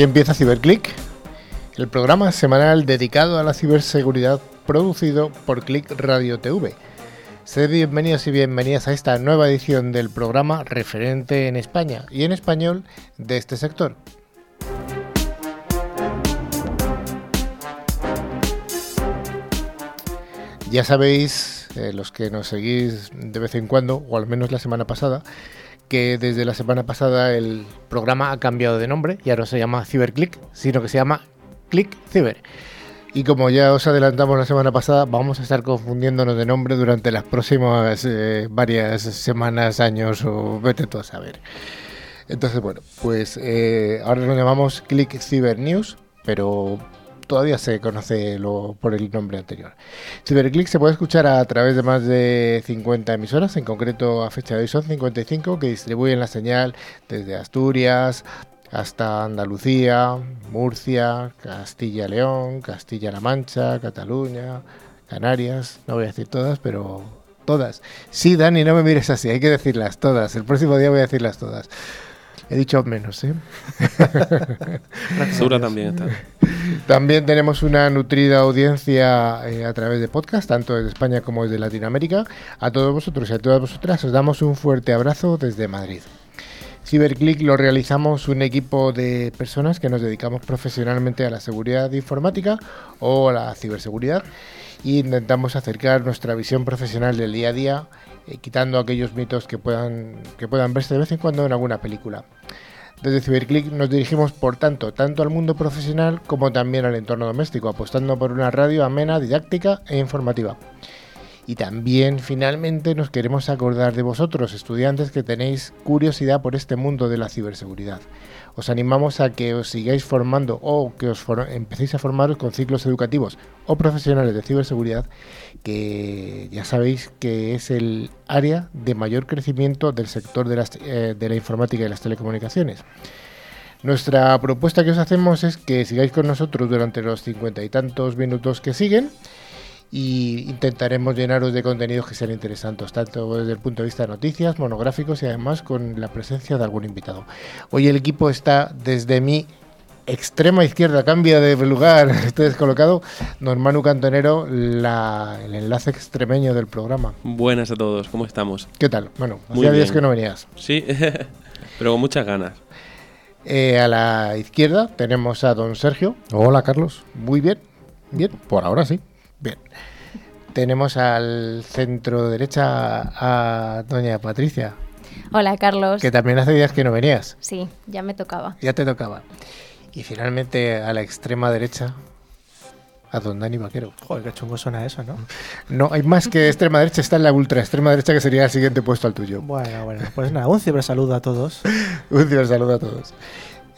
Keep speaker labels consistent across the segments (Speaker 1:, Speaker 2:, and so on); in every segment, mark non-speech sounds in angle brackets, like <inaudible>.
Speaker 1: Aquí empieza CiberClick, el programa semanal dedicado a la ciberseguridad producido por Click Radio TV. Sed bienvenidos y bienvenidas a esta nueva edición del programa referente en España y en español de este sector. Ya sabéis, eh, los que nos seguís de vez en cuando, o al menos la semana pasada, que desde la semana pasada el programa ha cambiado de nombre, ya no se llama CiberClick, sino que se llama Click Ciber. Y como ya os adelantamos la semana pasada, vamos a estar confundiéndonos de nombre durante las próximas eh, varias semanas, años o vete tú a saber. Entonces, bueno, pues eh, ahora nos llamamos Click Cyber News, pero todavía se conoce por el nombre anterior. CiberClick se puede escuchar a través de más de 50 emisoras, en concreto a fecha de hoy son 55, que distribuyen la señal desde Asturias hasta Andalucía, Murcia, Castilla-León, Castilla-La Mancha, Cataluña, Canarias, no voy a decir todas, pero todas. Sí, Dani, no me mires así, hay que decirlas todas. El próximo día voy a decirlas todas. He dicho menos, ¿eh?
Speaker 2: Segura también está.
Speaker 1: También tenemos una nutrida audiencia eh, a través de podcast, tanto desde España como desde Latinoamérica. A todos vosotros y a todas vosotras os damos un fuerte abrazo desde Madrid. CiberClick lo realizamos un equipo de personas que nos dedicamos profesionalmente a la seguridad informática o a la ciberseguridad e intentamos acercar nuestra visión profesional del día a día, eh, quitando aquellos mitos que puedan, que puedan verse de vez en cuando en alguna película. Desde CiberClick nos dirigimos, por tanto, tanto al mundo profesional como también al entorno doméstico, apostando por una radio amena, didáctica e informativa. Y también, finalmente, nos queremos acordar de vosotros, estudiantes que tenéis curiosidad por este mundo de la ciberseguridad. Os animamos a que os sigáis formando o que os empecéis a formaros con ciclos educativos o profesionales de ciberseguridad, que ya sabéis que es el área de mayor crecimiento del sector de, eh, de la informática y las telecomunicaciones. Nuestra propuesta que os hacemos es que sigáis con nosotros durante los cincuenta y tantos minutos que siguen y intentaremos llenaros de contenidos que sean interesantes, tanto desde el punto de vista de noticias, monográficos y además con la presencia de algún invitado. Hoy el equipo está desde mi extrema izquierda, cambia de lugar, <laughs> estoy descolocado, don Manu Cantonero, la, el enlace extremeño del programa.
Speaker 2: Buenas a todos, ¿cómo estamos?
Speaker 1: ¿Qué tal? Bueno, hacía días que no venías.
Speaker 2: Sí, <laughs> pero con muchas ganas.
Speaker 1: Eh, a la izquierda tenemos a don Sergio.
Speaker 3: Hola, Carlos.
Speaker 1: Muy bien, bien.
Speaker 3: Por ahora sí.
Speaker 1: Bien. Tenemos al centro derecha a doña Patricia.
Speaker 4: Hola, Carlos.
Speaker 1: Que también hace días que no venías.
Speaker 4: Sí, ya me tocaba.
Speaker 1: Ya te tocaba. Y finalmente a la extrema derecha a don Dani Vaquero.
Speaker 3: Joder, qué chungo suena eso, ¿no?
Speaker 1: No, hay más que extrema derecha, está en la ultra extrema derecha que sería el siguiente puesto al tuyo.
Speaker 3: Bueno, bueno, pues nada, un cibersaludo a todos. <laughs>
Speaker 1: un cibersaludo a todos.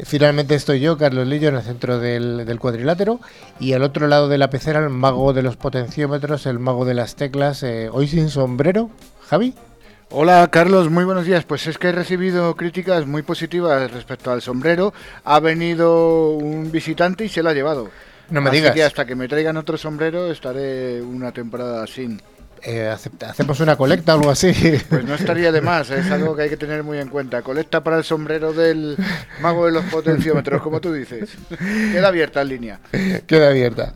Speaker 1: Finalmente estoy yo, Carlos Lillo, en el centro del, cuadrilátero y al otro lado de la pecera el mago de los potenciómetros, el mago de las teclas, eh, hoy sin sombrero, Javi.
Speaker 5: Hola Carlos, muy buenos días. Pues es que he recibido críticas muy positivas respecto al sombrero. Ha venido un visitante y se lo ha llevado.
Speaker 1: No me
Speaker 5: Así
Speaker 1: digas.
Speaker 5: que hasta que me traigan otro sombrero estaré una temporada sin.
Speaker 1: Eh, hacemos una colecta o algo así.
Speaker 5: Pues no estaría de más, es algo que hay que tener muy en cuenta. Colecta para el sombrero del mago de los potenciómetros, como tú dices. Queda abierta en línea.
Speaker 1: Queda abierta.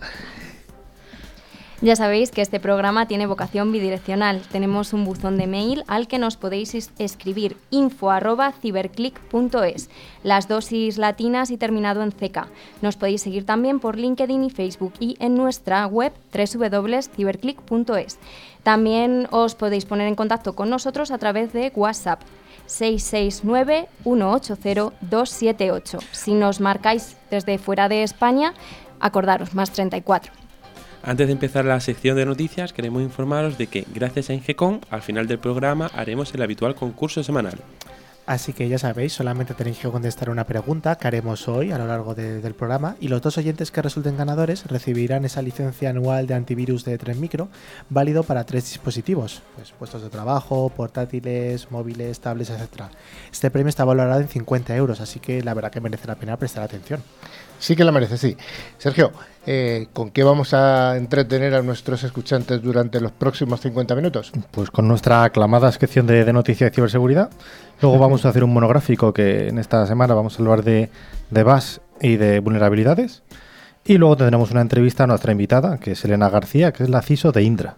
Speaker 4: Ya sabéis que este programa tiene vocación bidireccional. Tenemos un buzón de mail al que nos podéis escribir info@ciberclick.es. Las dosis latinas y terminado en CK. Nos podéis seguir también por LinkedIn y Facebook y en nuestra web www.ciberclick.es. También os podéis poner en contacto con nosotros a través de WhatsApp 669-180-278. Si nos marcáis desde fuera de España, acordaros, más 34.
Speaker 2: Antes de empezar la sección de noticias, queremos informaros de que, gracias a Ingecom, al final del programa haremos el habitual concurso semanal.
Speaker 3: Así que ya sabéis, solamente tenéis que contestar una pregunta que haremos hoy a lo largo de, del programa y los dos oyentes que resulten ganadores recibirán esa licencia anual de antivirus de 3 micro válido para tres dispositivos, pues puestos de trabajo, portátiles, móviles, tablets, etc. Este premio está valorado en 50 euros, así que la verdad que merece la pena prestar atención.
Speaker 1: Sí que la merece, sí. Sergio, eh, ¿con qué vamos a entretener a nuestros escuchantes durante los próximos 50 minutos?
Speaker 6: Pues con nuestra aclamada sección de, de noticias de ciberseguridad. Luego vamos a hacer un monográfico que en esta semana vamos a hablar de, de BAS y de vulnerabilidades. Y luego tendremos una entrevista a nuestra invitada, que es Elena García, que es la CISO de Indra.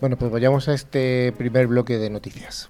Speaker 1: Bueno, pues vayamos a este primer bloque de noticias.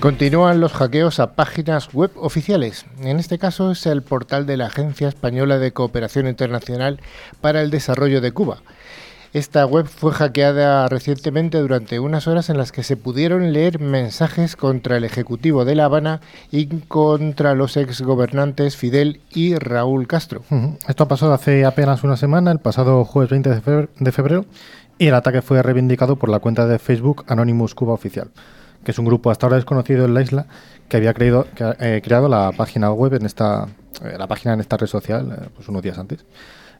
Speaker 1: Continúan los hackeos a páginas web oficiales. En este caso es el portal de la Agencia Española de Cooperación Internacional para el Desarrollo de Cuba. Esta web fue hackeada recientemente durante unas horas en las que se pudieron leer mensajes contra el Ejecutivo de La Habana y contra los exgobernantes Fidel y Raúl Castro.
Speaker 6: Esto ha pasado hace apenas una semana, el pasado jueves 20 de febrero, y el ataque fue reivindicado por la cuenta de Facebook Anonymous Cuba Oficial que es un grupo hasta ahora desconocido en la isla que había creído, que, eh, creado la página web en esta, eh, la página en esta red social eh, pues unos días antes.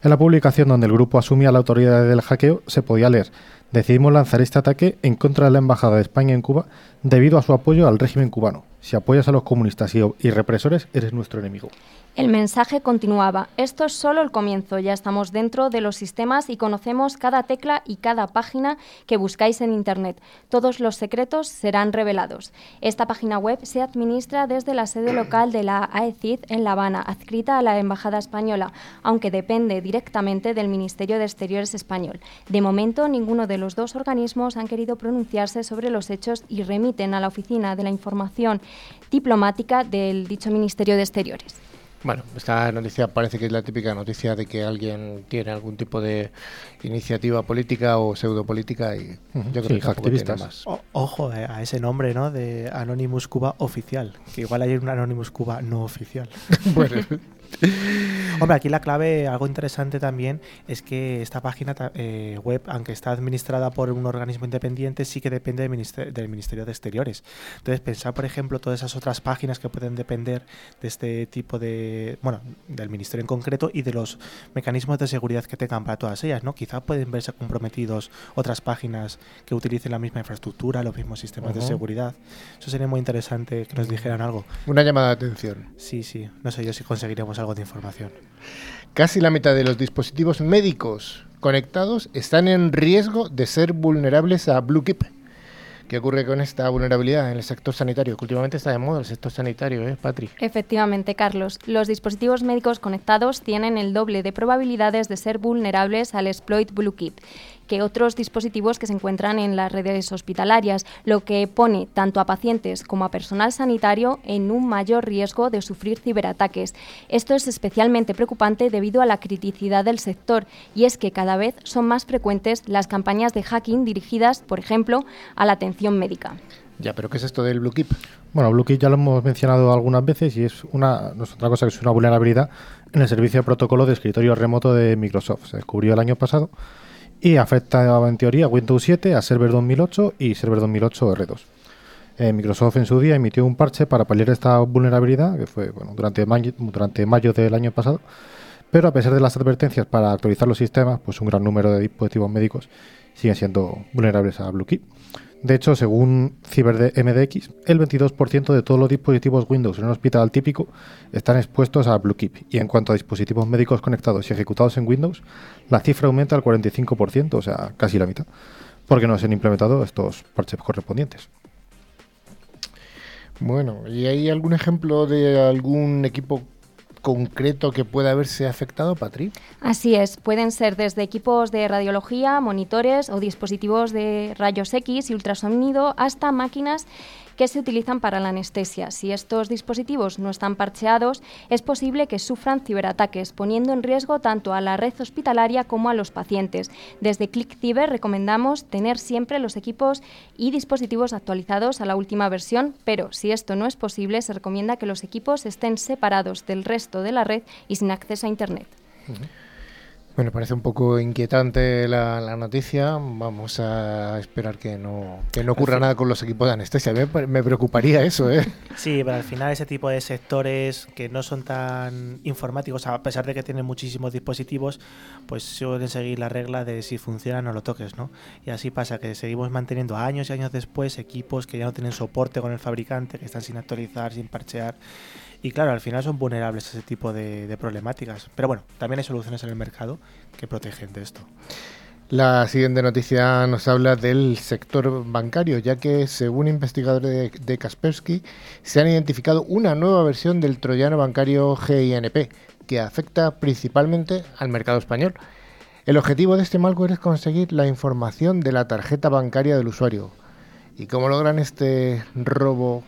Speaker 6: En la publicación donde el grupo asumía la autoridad del hackeo se podía leer decidimos lanzar este ataque en contra de la Embajada de España en Cuba debido a su apoyo al régimen cubano. Si apoyas a los comunistas y, represores, eres nuestro enemigo.
Speaker 4: El mensaje continuaba, esto es solo el comienzo, ya estamos dentro de los sistemas y conocemos cada tecla y cada página que buscáis en Internet. Todos los secretos serán revelados. Esta página web se administra desde la sede local de la AECID en La Habana, adscrita a la Embajada Española, aunque depende directamente del Ministerio de Exteriores español. De momento, ninguno de los dos organismos han querido pronunciarse sobre los hechos y remiten a la Oficina de la Información Diplomática del dicho Ministerio de Exteriores.
Speaker 1: Bueno, esta noticia parece que es la típica noticia de que alguien tiene algún tipo de iniciativa política o pseudopolítica y yo creo que activistas. Más.
Speaker 3: ojo eh, a ese nombre, ¿no? De Anonymous Cuba oficial, que igual hay un Anonymous Cuba no oficial. <laughs> <laughs> <laughs> bueno, <laughs> Hombre, aquí la clave, algo interesante también, es que esta página eh, web, aunque está administrada por un organismo independiente, sí que depende del, Ministerio de Exteriores. Entonces, pensar, por ejemplo, todas esas otras páginas que pueden depender de este tipo de, bueno, del Ministerio en concreto y de los mecanismos de seguridad que tengan para todas ellas, ¿no? Quizá pueden verse comprometidos otras páginas que utilicen la misma infraestructura, los mismos sistemas de seguridad. Eso sería muy interesante que nos dijeran algo.
Speaker 1: Una llamada de atención.
Speaker 3: Sí, sí. No sé yo si conseguiremos algo de información.
Speaker 1: Casi la mitad de los dispositivos médicos conectados están en riesgo de ser vulnerables a BlueKeep. ¿Qué ocurre con esta vulnerabilidad en el sector sanitario? Que últimamente está de moda el sector sanitario, ¿eh, Patri?
Speaker 4: Efectivamente, Carlos. Los dispositivos médicos conectados tienen el doble de probabilidades de ser vulnerables al exploit BlueKeep que otros dispositivos que se encuentran en las redes hospitalarias, lo que pone tanto a pacientes como a personal sanitario en un mayor riesgo de sufrir ciberataques. Esto es especialmente preocupante debido a la criticidad del sector y es que cada vez son más frecuentes las campañas de hacking dirigidas, por ejemplo, a la atención médica.
Speaker 1: Ya, pero ¿qué es esto del BlueKeep?
Speaker 6: Bueno, BlueKeep ya lo hemos mencionado algunas veces y es una, no es otra cosa que es una vulnerabilidad en el servicio de protocolo de escritorio remoto de Microsoft. Se descubrió el año pasado y afecta en teoría a Windows 7, a Server 2008 y Server 2008 R2. Eh, Microsoft en su día emitió un parche para paliar esta vulnerabilidad, que fue durante, mayo, durante mayo del año pasado, pero a pesar de las advertencias para actualizar los sistemas, pues un gran número de dispositivos médicos siguen siendo vulnerables a BlueKey. De hecho, según CyberMDX, el 22% de todos los dispositivos Windows en un hospital típico están expuestos a BlueKeep. Y en cuanto a dispositivos médicos conectados y ejecutados en Windows, la cifra aumenta al 45%, o sea, casi la mitad, porque no se han implementado estos parches correspondientes.
Speaker 1: Bueno, ¿y hay algún ejemplo de algún equipo concreto que pueda haberse afectado, Patri?
Speaker 4: Así es, pueden ser desde equipos de radiología, monitores o dispositivos de rayos X y ultrasonido hasta máquinas que se utilizan para la anestesia. Si estos dispositivos no están parcheados, es posible que sufran ciberataques, poniendo en riesgo tanto a la red hospitalaria como a los pacientes. Desde ClickCiber recomendamos tener siempre los equipos y dispositivos actualizados a la última versión, pero si esto no es posible, se recomienda que los equipos estén separados del resto de la red y sin acceso a Internet.
Speaker 1: Bueno, parece un poco inquietante la, noticia. Vamos a esperar que no, que no ocurra nada con los equipos de anestesia. Me, me, preocuparía eso, ¿eh?
Speaker 3: Sí, pero al final ese tipo de sectores que no son tan informáticos, a pesar de que tienen muchísimos dispositivos, pues suelen seguir la regla de si funciona no lo toques, ¿no? Y así pasa que seguimos manteniendo años y años después equipos que ya no tienen soporte con el fabricante, que están sin actualizar, sin parchear y claro, al final son vulnerables a ese tipo de, problemáticas. Pero bueno, también hay soluciones en el mercado que protegen de esto.
Speaker 1: La siguiente noticia nos habla del sector bancario, ya que según investigadores de, Kaspersky se han identificado una nueva versión del troyano bancario GINP que afecta principalmente al mercado español. El objetivo de este malware es conseguir la información de la tarjeta bancaria del usuario. ¿Y cómo logran este robo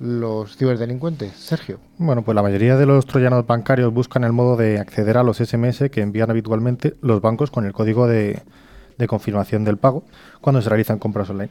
Speaker 1: los ciberdelincuentes, Sergio?
Speaker 6: Bueno, pues la mayoría de los troyanos bancarios buscan el modo de acceder a los SMS que envían habitualmente los bancos con el código de, confirmación del pago cuando se realizan compras online.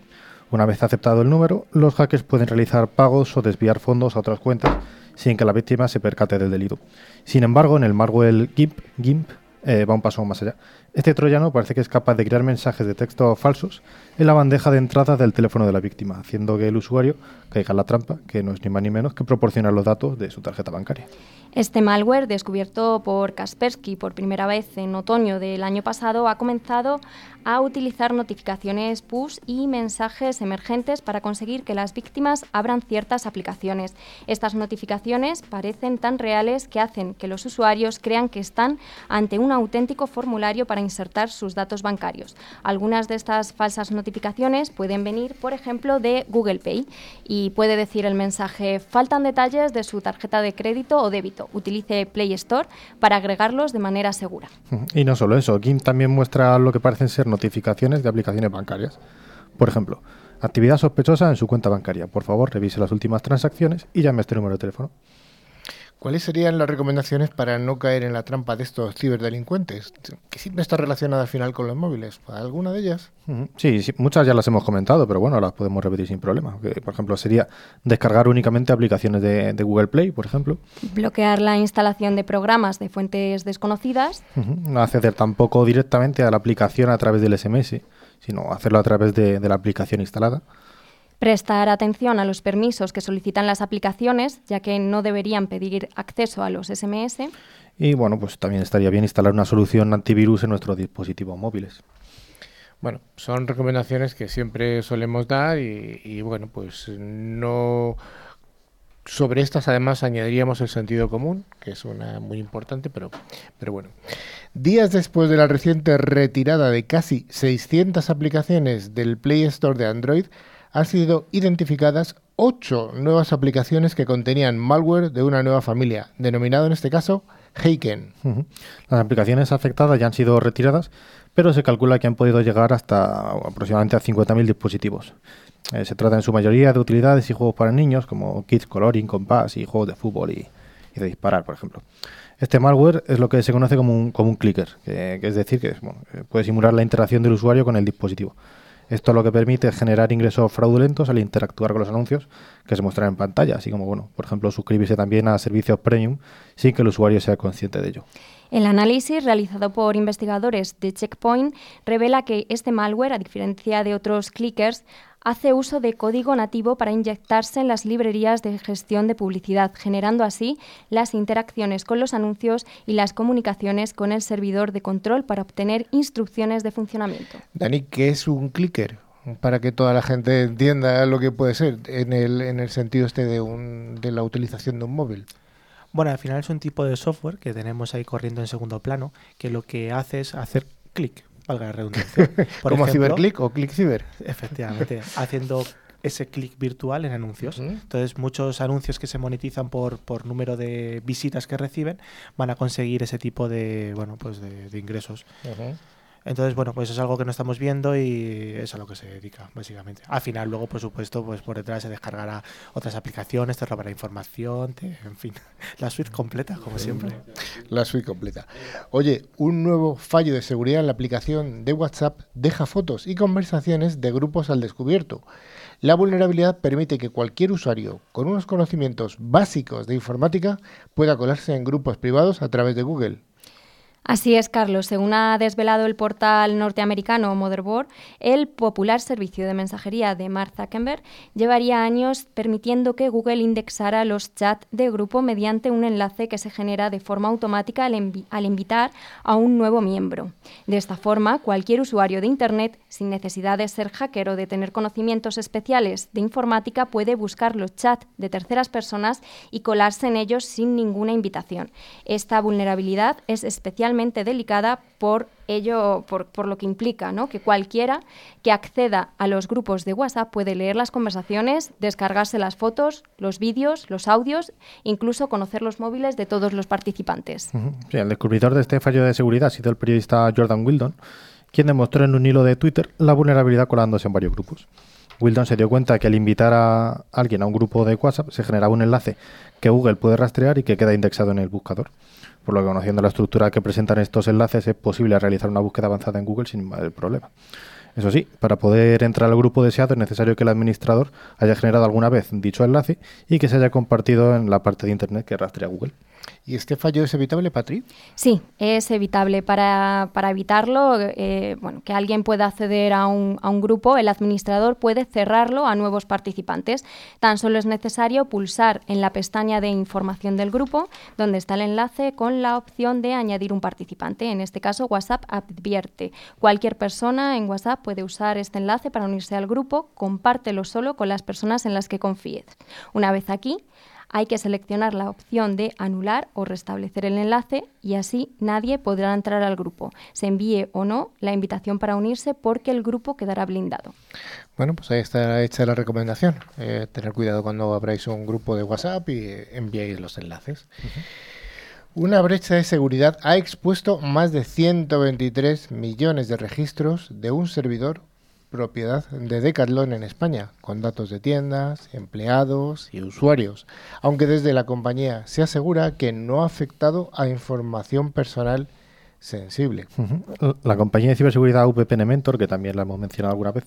Speaker 6: Una vez aceptado el número, los hackers pueden realizar pagos o desviar fondos a otras cuentas sin que la víctima se percate del delito. Sin embargo, en el malware GIMP, GIMP eh, va un paso más allá. Este troyano parece que es capaz de crear mensajes de texto falsos en la bandeja de entrada del teléfono de la víctima, haciendo que el usuario caiga en la trampa, que no es ni más ni menos que proporcionar los datos de su tarjeta bancaria.
Speaker 4: Este malware, descubierto por Kaspersky por primera vez en otoño del año pasado, ha comenzado a utilizar notificaciones push y mensajes emergentes para conseguir que las víctimas abran ciertas aplicaciones. Estas notificaciones parecen tan reales que hacen que los usuarios crean que están ante un auténtico formulario para insertar sus datos bancarios. Algunas de estas falsas notificaciones pueden venir, por ejemplo, de Google Pay y puede decir el mensaje faltan detalles de su tarjeta de crédito o débito Utilice Play Store para agregarlos de manera segura.
Speaker 6: Y no solo eso, GIMP también muestra lo que parecen ser notificaciones de aplicaciones bancarias. Por ejemplo, actividad sospechosa en su cuenta bancaria. Por favor, revise las últimas transacciones y llame a este número de teléfono.
Speaker 1: ¿Cuáles serían las recomendaciones para no caer en la trampa de estos ciberdelincuentes? Que siempre está relacionada al final con los móviles. ¿Alguna de ellas?
Speaker 6: Sí, muchas ya las hemos comentado, pero bueno, las podemos repetir sin problema. por ejemplo, sería descargar únicamente aplicaciones de, Google Play, por ejemplo.
Speaker 4: Bloquear la instalación de programas de fuentes desconocidas.
Speaker 6: No acceder tampoco directamente a la aplicación a través del SMS, sino hacerlo a través de la aplicación instalada.
Speaker 4: Prestar atención a los permisos que solicitan las aplicaciones, ya que no deberían pedir acceso a los SMS.
Speaker 6: Y bueno, pues también estaría bien instalar una solución antivirus en nuestros dispositivos móviles.
Speaker 1: Bueno, son recomendaciones que siempre solemos dar y, bueno, pues no sobre estas además añadiríamos el sentido común, que es una muy importante, pero, pero bueno. Días después de la reciente retirada de casi 600 aplicaciones del Play Store de Android, han sido identificadas ocho nuevas aplicaciones que contenían malware de una nueva familia, denominado en este caso Heiken.
Speaker 6: Las aplicaciones afectadas ya han sido retiradas, pero se calcula que han podido llegar hasta aproximadamente a 50.000 dispositivos. Eh, se trata en su mayoría de utilidades y juegos para niños, como Kids Coloring, Compass y juegos de fútbol y, de disparar, por ejemplo. Este malware es lo que se conoce como un, como un clicker, que, es decir, que puede simular la interacción del usuario con el dispositivo. Esto lo que permite generar ingresos fraudulentos al interactuar con los anuncios que se muestran en pantalla, así como, bueno, por ejemplo, suscribirse también a servicios premium sin que el usuario sea consciente de ello.
Speaker 4: El análisis realizado por investigadores de Checkpoint revela que este malware, a diferencia de otros clickers, hace uso de código nativo para inyectarse en las librerías de gestión de publicidad, generando así las interacciones con los anuncios y las comunicaciones con el servidor de control para obtener instrucciones de funcionamiento.
Speaker 1: Dani, ¿qué es un clicker? Para que toda la gente entienda lo que puede ser en el, en el sentido este de, un, de la utilización de un móvil.
Speaker 3: Bueno, al final es un tipo de software que tenemos ahí corriendo en segundo plano, que lo que hace es hacer clic valga la redundancia. <laughs>
Speaker 1: Como CiberClick o ClickCiber.
Speaker 3: Efectivamente, <laughs> haciendo ese clic virtual en anuncios. Entonces, muchos anuncios que se monetizan por, por número de visitas que reciben van a conseguir ese tipo de, bueno, pues de, ingresos. Entonces, bueno, pues es algo que no estamos viendo y es a lo que se dedica, básicamente. Al final, luego, por supuesto, pues por detrás se descargará otras aplicaciones, te robará información, en fin, <laughs> la suite completa, como siempre.
Speaker 1: La suite completa. Oye, un nuevo fallo de seguridad en la aplicación de WhatsApp deja fotos y conversaciones de grupos al descubierto. La vulnerabilidad permite que cualquier usuario con unos conocimientos básicos de informática pueda colarse en grupos privados a través de Google.
Speaker 4: Así es, Carlos. Según ha desvelado el portal norteamericano Motherboard, el popular servicio de mensajería de Mark Zuckerberg llevaría años permitiendo que Google indexara los chats de grupo mediante un enlace que se genera de forma automática al, invitar a un nuevo miembro. De esta forma, cualquier usuario de Internet, sin necesidad de ser hacker o de tener conocimientos especiales de informática, puede buscar los chats de terceras personas y colarse en ellos sin ninguna invitación. Esta vulnerabilidad es especialmente delicada por ello, por, lo que implica, que cualquiera que acceda a los grupos de WhatsApp puede leer las conversaciones, descargarse las fotos, los vídeos, los audios, incluso conocer los móviles de todos los participantes.
Speaker 6: el descubridor de este fallo de seguridad ha sido el periodista Jordan Wildon, quien demostró en un hilo de Twitter la vulnerabilidad colándose en varios grupos. Wildon se dio cuenta que al invitar a alguien a un grupo de WhatsApp se generaba un enlace que Google puede rastrear y que queda indexado en el buscador por lo que conociendo la estructura que presentan estos enlaces es posible realizar una búsqueda avanzada en Google sin mayor problema. Eso sí, para poder entrar al grupo deseado es necesario que el administrador haya generado alguna vez dicho enlace y que se haya compartido en la parte de Internet que rastrea Google.
Speaker 1: ¿Y este fallo es evitable, Patri?
Speaker 4: Sí, es evitable. Para, evitarlo, eh, bueno, que alguien pueda acceder a un, a un, grupo, el administrador puede cerrarlo a nuevos participantes. Tan solo es necesario pulsar en la pestaña de información del grupo, donde está el enlace, con la opción de añadir un participante. En este caso, WhatsApp advierte. Cualquier persona en WhatsApp puede usar este enlace para unirse al grupo, compártelo solo con las personas en las que confíes. Una vez aquí, hay que seleccionar la opción de anular o restablecer el enlace y así nadie podrá entrar al grupo, se envíe o no la invitación para unirse porque el grupo quedará blindado.
Speaker 1: Bueno, pues ahí está hecha la recomendación. Eh, tener cuidado cuando abráis un grupo de WhatsApp y enviéis los enlaces. Una brecha de seguridad ha expuesto más de 123 millones de registros de un servidor propiedad de Decathlon en España, con datos de tiendas, empleados y usuarios, aunque desde la compañía se asegura que no ha afectado a información personal sensible.
Speaker 6: La compañía de ciberseguridad VPN Mentor, que también la hemos mencionado alguna vez,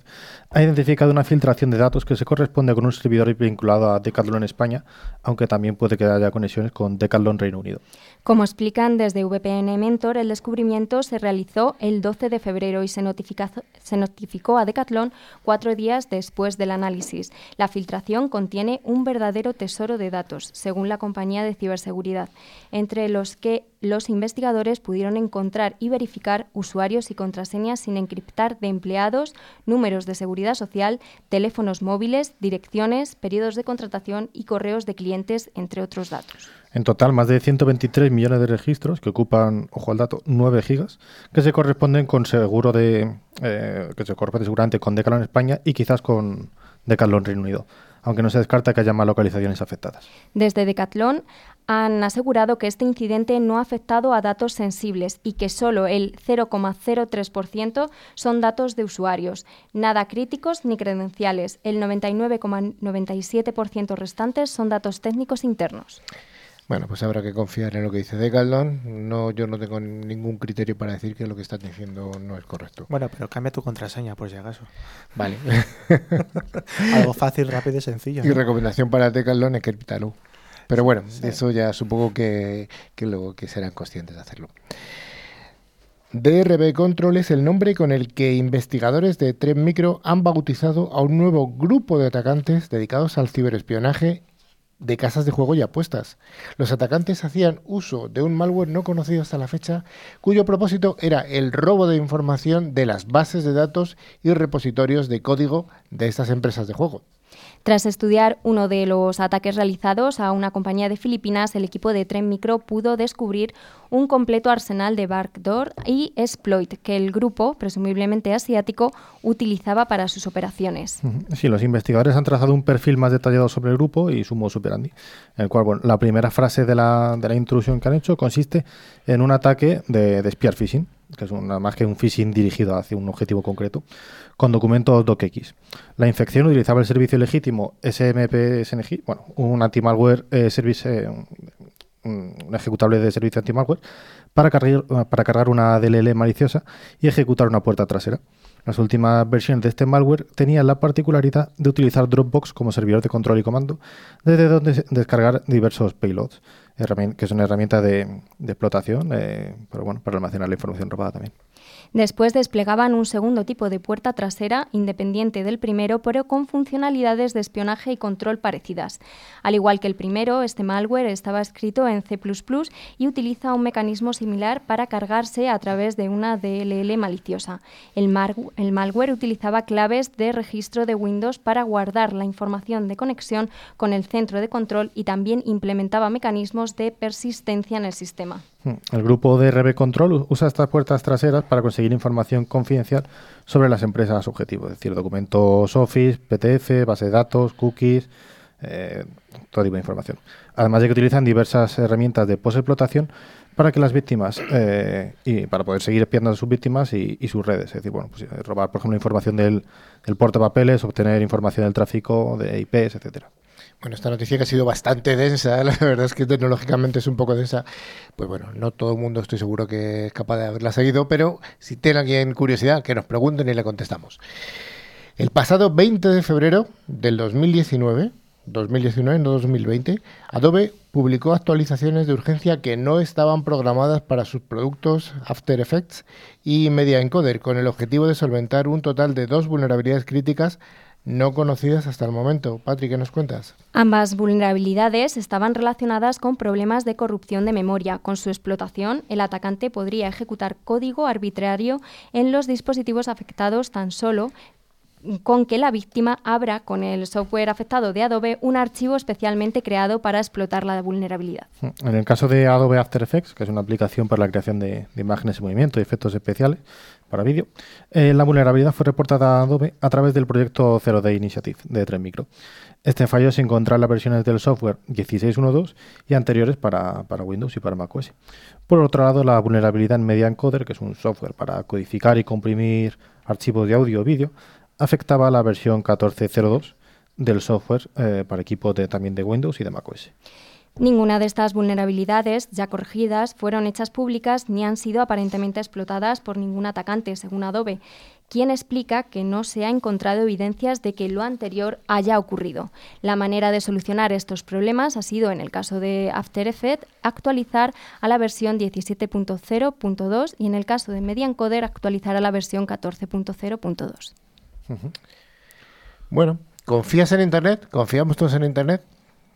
Speaker 6: ha identificado una filtración de datos que se corresponde con un servidor vinculado a Decathlon España, aunque también puede que haya conexiones con Decathlon Reino Unido.
Speaker 4: Como explican desde VPN Mentor, el descubrimiento se realizó el 12 de febrero y se, notificó a Decathlon cuatro días después del análisis. La filtración contiene un verdadero tesoro de datos, según la compañía de ciberseguridad, entre los que los investigadores pudieron encontrar y verificar usuarios y contraseñas sin encriptar de empleados, números de seguridad social, teléfonos móviles, direcciones, periodos de contratación y correos de clientes, entre otros datos.
Speaker 6: En total, más de 123 millones de registros que ocupan, ojo al dato, 9 gigas, que se corresponden con seguro de. Eh, que se corresponde seguramente con Decathlon España y quizás con Decathlon Reino Unido, aunque no se descarta que haya más localizaciones afectadas.
Speaker 4: Desde Decathlon han asegurado que este incidente no ha afectado a datos sensibles y que solo el 0,03% son datos de usuarios, nada críticos ni credenciales. El 99,97% restantes son datos técnicos internos.
Speaker 1: Bueno, pues habrá que confiar en lo que dice Decathlon. No, yo no tengo ningún criterio para decir que lo que estás diciendo no es correcto.
Speaker 3: Bueno, pero cambia tu contraseña, por si acaso.
Speaker 1: Vale. <laughs>
Speaker 3: Algo fácil, rápido y sencillo.
Speaker 1: Y recomendación para Decathlon es que Pero bueno, eso ya supongo que, que luego que serán conscientes de hacerlo. DRB Control es el nombre con el que investigadores de Tren Micro han bautizado a un nuevo grupo de atacantes dedicados al ciberespionaje de casas de juego y apuestas. Los atacantes hacían uso de un malware no conocido hasta la fecha, cuyo propósito era el robo de información de las bases de datos y repositorios de código de estas empresas de juego.
Speaker 4: Tras estudiar uno de los ataques realizados a una compañía de Filipinas, el equipo de Tren Micro pudo descubrir un completo arsenal de backdoor y exploit que el grupo, presumiblemente asiático, utilizaba para sus operaciones.
Speaker 6: Sí, los investigadores han trazado un perfil más detallado sobre el grupo y su modus operandi, en el cual bueno, la primera frase de la, de la intrusión que han hecho consiste en un ataque de, de spear phishing que es una, más que un phishing dirigido hacia un objetivo concreto, con documentos docx. La infección utilizaba el servicio legítimo SMPSNG, bueno, un anti-malware eh, service, eh, un, ejecutable de servicio anti-malware, para cargar, para cargar una DLL maliciosa y ejecutar una puerta trasera. Las últimas versiones de este malware tenían la particularidad de utilizar Dropbox como servidor de control y comando, desde donde descargar diversos payloads, que es una herramienta de, de explotación, eh, pero bueno, para almacenar la información robada también.
Speaker 4: Después desplegaban un segundo tipo de puerta trasera independiente del primero, pero con funcionalidades de espionaje y control parecidas. Al igual que el primero, este malware estaba escrito en C++ y utiliza un mecanismo similar para cargarse a través de una DLL maliciosa. El, malware utilizaba claves de registro de Windows para guardar la información de conexión con el centro de control y también implementaba mecanismos de persistencia en el sistema.
Speaker 6: Hmm. El grupo de RB Control usa estas puertas traseras para conseguir información confidencial sobre las empresas objetivo, es decir, documentos Office, PTF, base de datos, cookies, eh, todo tipo de información. Además de que utilizan diversas herramientas de post-explotación para que las víctimas, eh, y para poder seguir espiando a sus víctimas y, y sus redes. Es decir, bueno, pues, eh, robar, por ejemplo, información del, del portapapeles, obtener información del tráfico, de IPs, etcétera.
Speaker 1: Bueno, esta noticia que ha sido bastante densa, <laughs> la verdad es que tecnológicamente es un poco densa. Pues bueno, no todo el mundo estoy seguro que es capaz de haberla seguido, pero si tiene alguien curiosidad, que nos pregunten y le contestamos. El pasado 20 de febrero del 2019, 2019, no 2020, Adobe publicó actualizaciones de urgencia que no estaban programadas para sus productos After Effects y Media Encoder, con el objetivo de solventar un total de dos vulnerabilidades críticas no conocidas hasta el momento. Patrick, ¿qué nos cuentas?
Speaker 4: Ambas vulnerabilidades estaban relacionadas con problemas de corrupción de memoria. Con su explotación, el atacante podría ejecutar código arbitrario en los dispositivos afectados tan solo con que la víctima abra con el software afectado de Adobe un archivo especialmente creado para explotar la vulnerabilidad.
Speaker 6: En el caso de Adobe After Effects, que es una aplicación para la creación de, de imágenes en movimiento y efectos especiales para vídeo, eh, la vulnerabilidad fue reportada a Adobe a través del proyecto Zero Day Initiative de 3 Micro. Este fallo se encontraba en las versiones del software 16.1.2 y anteriores para, Windows y para macOS. Por otro lado, la vulnerabilidad en Media Encoder, que es un software para codificar y comprimir archivos de audio o vídeo, afectaba a la versión 14.02 del software eh, para equipos también de Windows y de macOS.
Speaker 4: Ninguna de estas vulnerabilidades, ya corregidas, fueron hechas públicas ni han sido aparentemente explotadas por ningún atacante, según Adobe, quien explica que no se ha encontrado evidencias de que lo anterior haya ocurrido. La manera de solucionar estos problemas ha sido, en el caso de After Effects, actualizar a la versión 17.0.2 y en el caso de Media Encoder actualizar a la versión 14.0.2.
Speaker 1: Bueno, ¿confías en Internet? ¿Confiamos todos en Internet?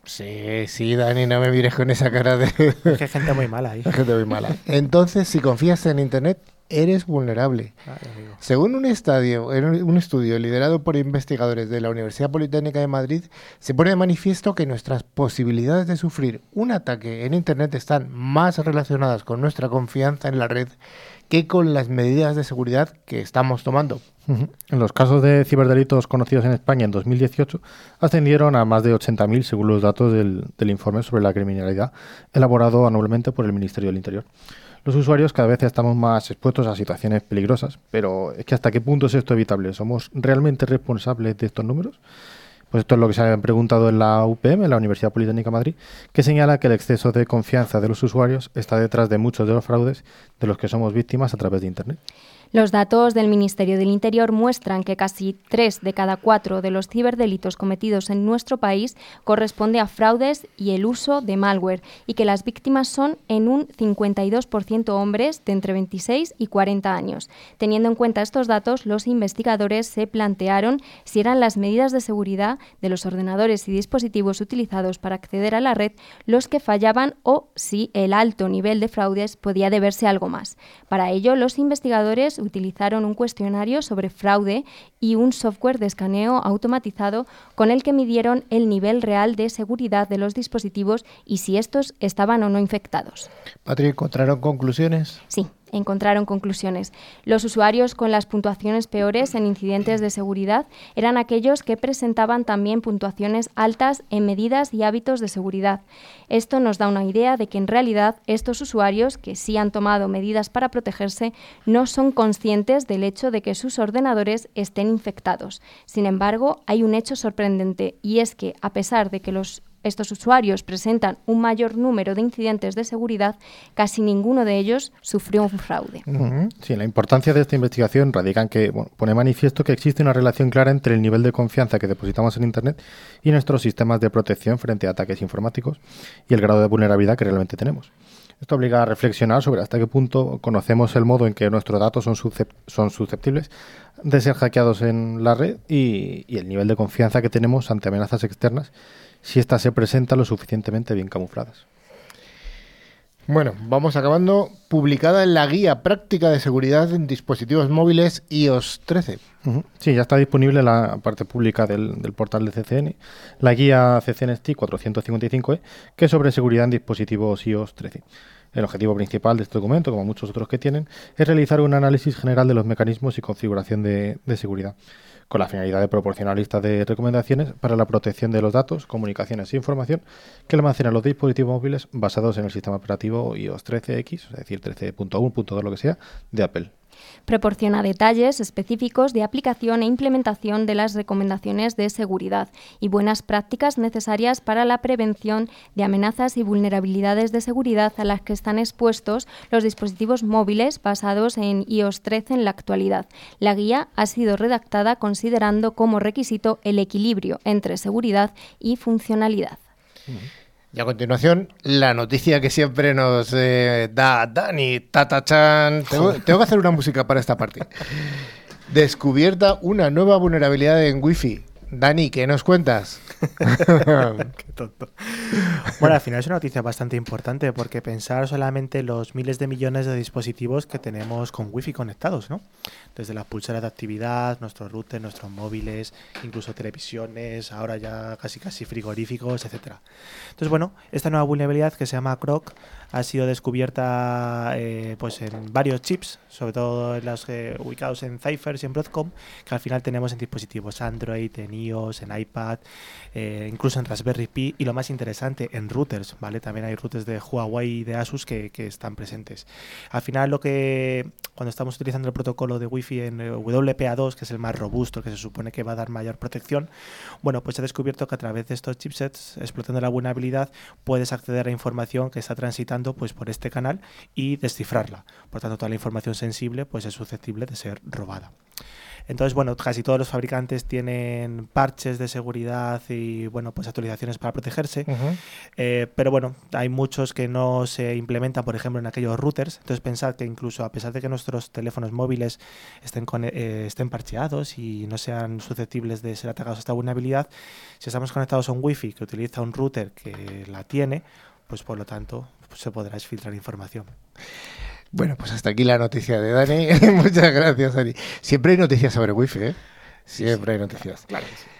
Speaker 1: Sí, sí, Dani, no me mires con esa cara de
Speaker 3: Es que hay gente muy mala ahí. <laughs>
Speaker 1: gente muy mala. Entonces, si confías en Internet, eres vulnerable.
Speaker 3: Ay.
Speaker 1: Según un, estadio, un estudio liderado por investigadores de la Universidad Politécnica de Madrid, se pone de manifiesto que nuestras posibilidades de sufrir un ataque en Internet están más relacionadas con nuestra confianza en la red que con las medidas de seguridad que estamos tomando.
Speaker 6: En los casos de ciberdelitos conocidos en España en 2018 ascendieron a más de 80.000 según los datos del, informe sobre la criminalidad elaborado anualmente por el Ministerio del Interior. Los usuarios cada vez estamos más expuestos a situaciones peligrosas, pero es que hasta qué punto es esto evitable? ¿Somos realmente responsables de estos números? Pues esto es lo que se ha preguntado en la UPM, en la Universidad Politécnica de Madrid, que señala que el exceso de confianza de los usuarios está detrás de muchos de los fraudes de los que somos víctimas a través de Internet.
Speaker 4: Los datos del Ministerio del Interior muestran que casi tres de cada cuatro de los ciberdelitos cometidos en nuestro país corresponde a fraudes y el uso de malware y que las víctimas son en un 52% hombres de entre 26 y 40 años. Teniendo en cuenta estos datos, los investigadores se plantearon si eran las medidas de seguridad de los ordenadores y dispositivos utilizados para acceder a la red los que fallaban o si el alto nivel de fraudes podía deberse a algo más. Para ello, los investigadores utilizaron un cuestionario sobre fraude y un software de escaneo automatizado con el que midieron el nivel real de seguridad de los dispositivos y si estos estaban o no infectados.
Speaker 1: Patrick, ¿encontraron conclusiones?
Speaker 4: Sí, encontraron conclusiones. Los usuarios con las puntuaciones peores en incidentes de seguridad eran aquellos que presentaban también puntuaciones altas en medidas y hábitos de seguridad. Esto nos da una idea de que en realidad estos usuarios, que sí han tomado medidas para protegerse, no son conscientes del hecho de que sus ordenadores estén infectados. Sin embargo, hay un hecho sorprendente y es que, a pesar de que los estos usuarios presentan un mayor número de incidentes de seguridad, casi ninguno de ellos sufrió un fraude.
Speaker 6: Sí, la importancia de esta investigación radica en que pone manifiesto que existe una relación clara entre el nivel de confianza que depositamos en Internet y nuestros sistemas de protección frente a ataques informáticos y el grado de vulnerabilidad que realmente tenemos. Esto obliga a reflexionar sobre hasta qué punto conocemos el modo en que nuestros datos son, susceptibles de ser hackeados en la red y el nivel de confianza que tenemos ante amenazas externas si éstas se presentan lo suficientemente bien camufladas.
Speaker 1: Bueno, vamos acabando. Publicada en la guía práctica de seguridad en dispositivos móviles iOS 13.
Speaker 6: Sí, ya está disponible la parte pública del, portal de CCN, la guía CCNST 455E, que es sobre seguridad en dispositivos iOS 13. El objetivo principal de este documento, como muchos otros que tienen, es realizar un análisis general de los mecanismos y configuración de seguridad con la finalidad de proporcionar listas de recomendaciones para la protección de los datos, comunicaciones e información que almacenan los dispositivos móviles basados en el sistema operativo iOS 13X, es decir, 13.1.2, lo que sea, de Apple.
Speaker 4: Proporciona detalles específicos de aplicación e implementación de las recomendaciones de seguridad y buenas prácticas necesarias para la prevención de amenazas y vulnerabilidades de seguridad a las que están expuestos los dispositivos móviles basados en iOS 13 en la actualidad. La guía ha sido redactada considerando como requisito el equilibrio entre seguridad y funcionalidad.
Speaker 1: Y a continuación, la noticia que siempre nos eh, da Dani Tatachan. Tengo, tengo que hacer una música para esta parte. Descubierta una nueva vulnerabilidad en Wi-Fi. Dani, ¿qué nos cuentas? <laughs>
Speaker 3: Qué tonto. Bueno, al final es una noticia bastante importante porque pensar solamente los miles de millones de dispositivos que tenemos con wifi conectados, ¿no? Desde las pulseras de actividad, nuestros routers, nuestros móviles, incluso televisiones, ahora ya casi casi frigoríficos, etcétera. Entonces, bueno, esta nueva vulnerabilidad que se llama Croc ha sido descubierta eh, pues en varios chips, sobre todo en los eh, ubicados en Cyphers y en Broadcom, que al final tenemos en dispositivos Android, en iOS, en iPad, eh, incluso en Raspberry Pi y lo más interesante, en routers, ¿vale? También hay routers de Huawei y de Asus que, que están presentes. Al final lo que, cuando estamos utilizando el protocolo de Wi-Fi en WPA2, que es el más robusto, que se supone que va a dar mayor protección, bueno, pues se ha descubierto que a través de estos chipsets, explotando la vulnerabilidad, puedes acceder a información que está transitando pues por este canal y descifrarla. Por tanto, toda la información sensible pues es susceptible de ser robada. Entonces, bueno, casi todos los fabricantes tienen parches de seguridad y, bueno, pues actualizaciones para protegerse. Eh, pero bueno, hay muchos que no se implementan, por ejemplo, en aquellos routers. Entonces, pensad que incluso a pesar de que nuestros teléfonos móviles estén, eh, estén parcheados y no sean susceptibles de ser atacados a esta vulnerabilidad, si estamos conectados a un Wi-Fi que utiliza un router que la tiene, pues por lo tanto se podrá filtrar información.
Speaker 1: Bueno, pues hasta aquí la noticia de Dani. <laughs> Muchas gracias, Dani. Siempre hay noticias sobre Wi-Fi, ¿eh? Siempre hay noticias.
Speaker 3: Claro que sí.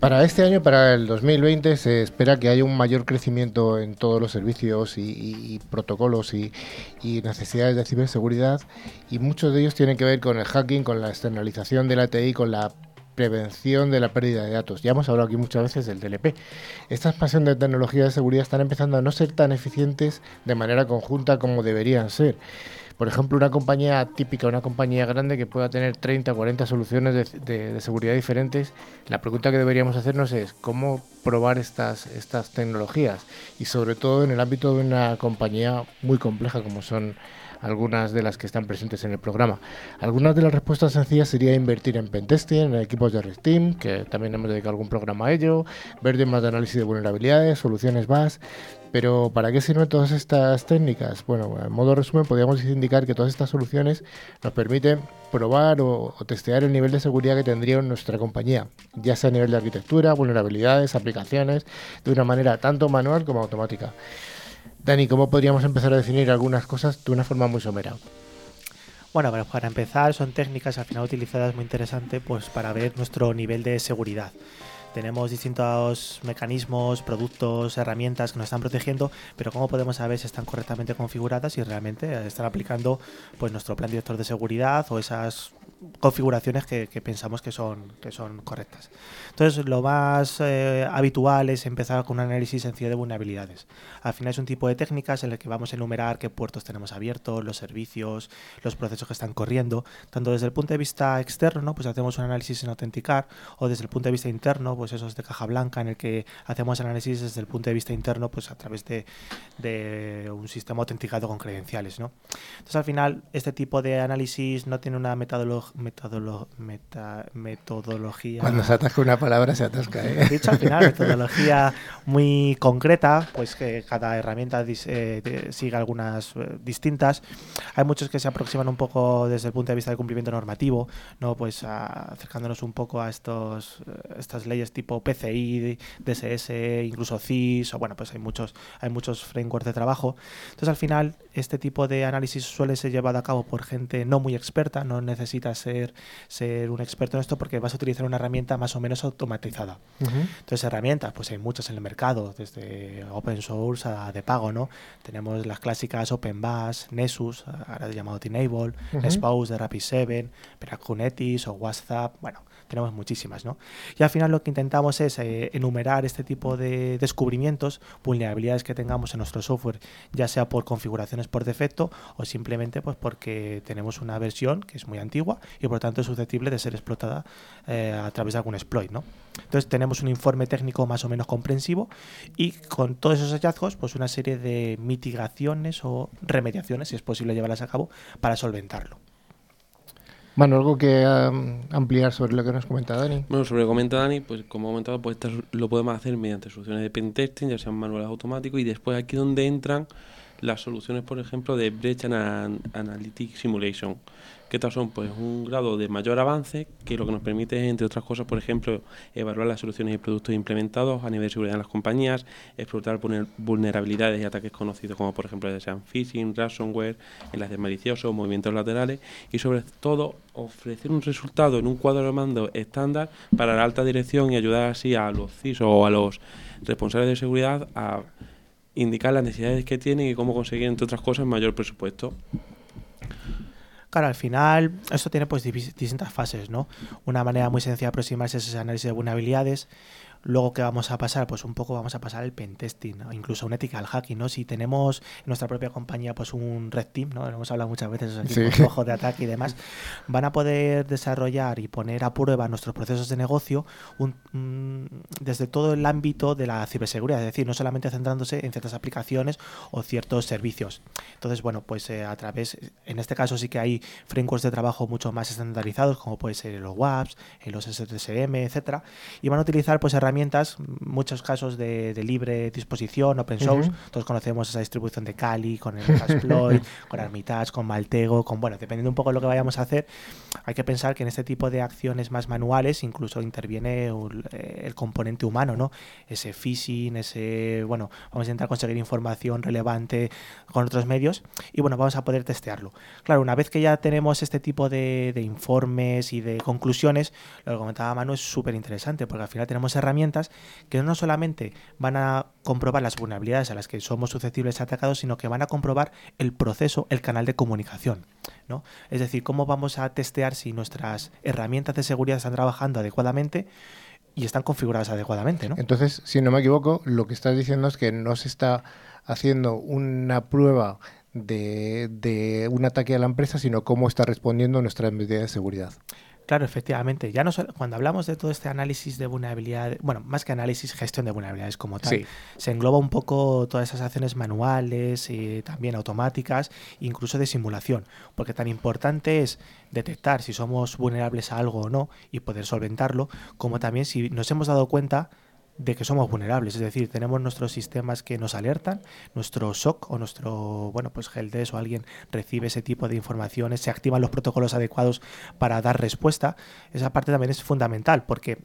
Speaker 1: Para este año, para el 2020, se espera que haya un mayor crecimiento en todos los servicios y, protocolos y, necesidades de ciberseguridad y muchos de ellos tienen que ver con el hacking, con la externalización de la TI, con la prevención de la pérdida de datos. Ya hemos hablado aquí muchas veces del TLP. Esta expansión de tecnologías de seguridad están empezando a no ser tan eficientes de manera conjunta como deberían ser. Por ejemplo, una compañía típica, una compañía grande que pueda tener 30 o 40 soluciones de, seguridad diferentes, la pregunta que deberíamos hacernos es cómo probar estas, estas tecnologías y sobre todo en el ámbito de una compañía muy compleja como son algunas de las que están presentes en el programa. Algunas de las respuestas sencillas sería invertir en pentesting, en equipos de Red Team, que también hemos dedicado algún programa a ello, ver temas de análisis de vulnerabilidades, soluciones VAS. Pero ¿para qué sirven todas estas técnicas? Bueno, en modo resumen, podríamos indicar que todas estas soluciones nos permiten probar o, testear el nivel de seguridad que tendría nuestra compañía, ya sea a nivel de arquitectura, vulnerabilidades, aplicaciones, de una manera tanto manual como automática. Dani, ¿cómo podríamos empezar a definir algunas cosas de una forma muy somera?
Speaker 3: Bueno, para empezar, son técnicas al final utilizadas muy interesante pues para ver nuestro nivel de seguridad. Tenemos distintos mecanismos, productos, herramientas que nos están protegiendo, pero cómo podemos saber si están correctamente configuradas y realmente están aplicando pues nuestro plan director de seguridad o esas configuraciones que, pensamos que son, que son correctas. Entonces, lo más eh, habitual es empezar con un análisis sencillo de vulnerabilidades. Al final es un tipo de técnicas en el que vamos a enumerar qué puertos tenemos abiertos, los servicios, los procesos que están corriendo. Tanto desde el punto de vista externo, pues hacemos un análisis en autenticar, o desde el punto de vista interno, pues eso es de caja blanca, en el que hacemos análisis desde el punto de vista interno, pues a través de, de un sistema autenticado con credenciales. ¿no? Entonces, al final, este tipo de análisis no tiene una metodología metodolo, meta, metodología.
Speaker 1: Cuando se atasca una palabra se atasca, ¿eh?
Speaker 3: Dicho al final, <laughs> metodología muy concreta, pues que cada herramienta eh, sigue algunas eh, distintas. Hay muchos que se aproximan un poco desde el punto de vista del cumplimiento normativo, ¿no? Pues acercándonos un poco a estos eh, estas leyes tipo PCI, DSS, incluso CIS, o bueno, pues hay muchos, hay muchos frameworks de trabajo. Entonces al final, este tipo de análisis suele ser llevado a cabo por gente no muy experta, no ser, ser un experto en esto porque vas a utilizar una herramienta más o menos automatizada. Entonces, herramientas, pues hay muchas en el mercado, desde open source a de pago, ¿no? Tenemos las clásicas OpenBus, Nessus, ahora llamado Tenable, uh de Rapid7, Kubernetes o WhatsApp, bueno, tenemos muchísimas, ¿no? Y al final lo que intentamos es eh, enumerar este tipo de descubrimientos, vulnerabilidades que tengamos en nuestro software, ya sea por configuraciones por defecto o simplemente pues porque tenemos una versión que es muy antigua y por tanto es susceptible de ser explotada eh, a través de algún exploit, ¿no? Entonces tenemos un informe técnico más o menos comprensivo y con todos esos hallazgos pues una serie de mitigaciones o remediaciones, si es posible llevarlas a cabo, para solventarlo.
Speaker 1: Bueno, algo que ampliar sobre lo que nos comenta Dani.
Speaker 2: Bueno, sobre lo que comenta Dani, pues como he comentado, pues lo podemos hacer mediante soluciones de pentesting, ya sean manuales automáticos, y después aquí donde entran las soluciones, por ejemplo, de Breach Analytic Simulation. ¿Qué tal son? Pues un grado de mayor avance que lo que nos permite, entre otras cosas, por ejemplo, evaluar las soluciones y productos implementados a nivel de seguridad en las compañías, explotar vulnerabilidades y ataques conocidos como, por ejemplo, sean phishing, ransomware, enlaces maliciosos, movimientos laterales y, sobre todo, ofrecer un resultado en un cuadro de mando estándar para la alta dirección y ayudar así a los CISO o a los responsables de seguridad a indicar las necesidades que tienen y cómo conseguir, entre otras cosas, mayor presupuesto.
Speaker 3: Al final esto tiene pues distintas fases, ¿no? Una manera muy sencilla de aproximarse es ese análisis de vulnerabilidades Luego, ¿qué vamos a pasar? Pues un poco vamos a pasar el pentesting, incluso un ethical hacking, ¿no? Si tenemos en nuestra propia compañía pues un red team, ¿no? Lo hemos hablado muchas veces, esos ojos de ataque y demás, van a poder desarrollar y poner a prueba nuestros procesos de negocio desde todo el ámbito de la ciberseguridad, es decir, no solamente centrándose en ciertas aplicaciones o ciertos servicios. Entonces, bueno, pues eh, a través, en este caso sí que hay frameworks de trabajo mucho más estandarizados, como puede ser los WAPs, los SSM, etcétera, y van a utilizar pues herramientas herramientas, muchos casos de, libre disposición, open source. Todos conocemos esa distribución de Kali, con el <laughs> Exploit, con Armitage, con Maltego, con, bueno, dependiendo un poco de lo que vayamos a hacer, hay que pensar que en este tipo de acciones más manuales incluso interviene el, eh, el componente humano, ¿no? Ese phishing, ese, bueno, vamos a intentar conseguir información relevante con otros medios y, bueno, vamos a poder testearlo. Claro, una vez que ya tenemos este tipo de, de informes y de conclusiones, lo que comentaba Manu es súper interesante porque al final tenemos herramientas que no solamente van a comprobar las vulnerabilidades a las que somos susceptibles atacados, sino que van a comprobar el proceso, el canal de comunicación. ¿no? Es decir, cómo vamos a testear si nuestras herramientas de seguridad están trabajando adecuadamente y están configuradas adecuadamente. ¿no?
Speaker 1: Entonces, si no me equivoco, lo que estás diciendo es que no se está haciendo una prueba de, de un ataque a la empresa, sino cómo está respondiendo nuestra medida de seguridad.
Speaker 3: Claro, efectivamente. Ya no cuando hablamos de todo este análisis de vulnerabilidad, bueno, más que análisis, gestión de vulnerabilidades como tal, se engloba un poco todas esas acciones manuales y también automáticas, incluso de simulación, porque tan importante es detectar si somos vulnerables a algo o no y poder solventarlo, como también si nos hemos dado cuenta de que somos vulnerables, es decir, tenemos nuestros sistemas que nos alertan, nuestro SOC o nuestro, bueno, pues Heldes o alguien recibe ese tipo de informaciones, se activan los protocolos adecuados para dar respuesta. Esa parte también es fundamental porque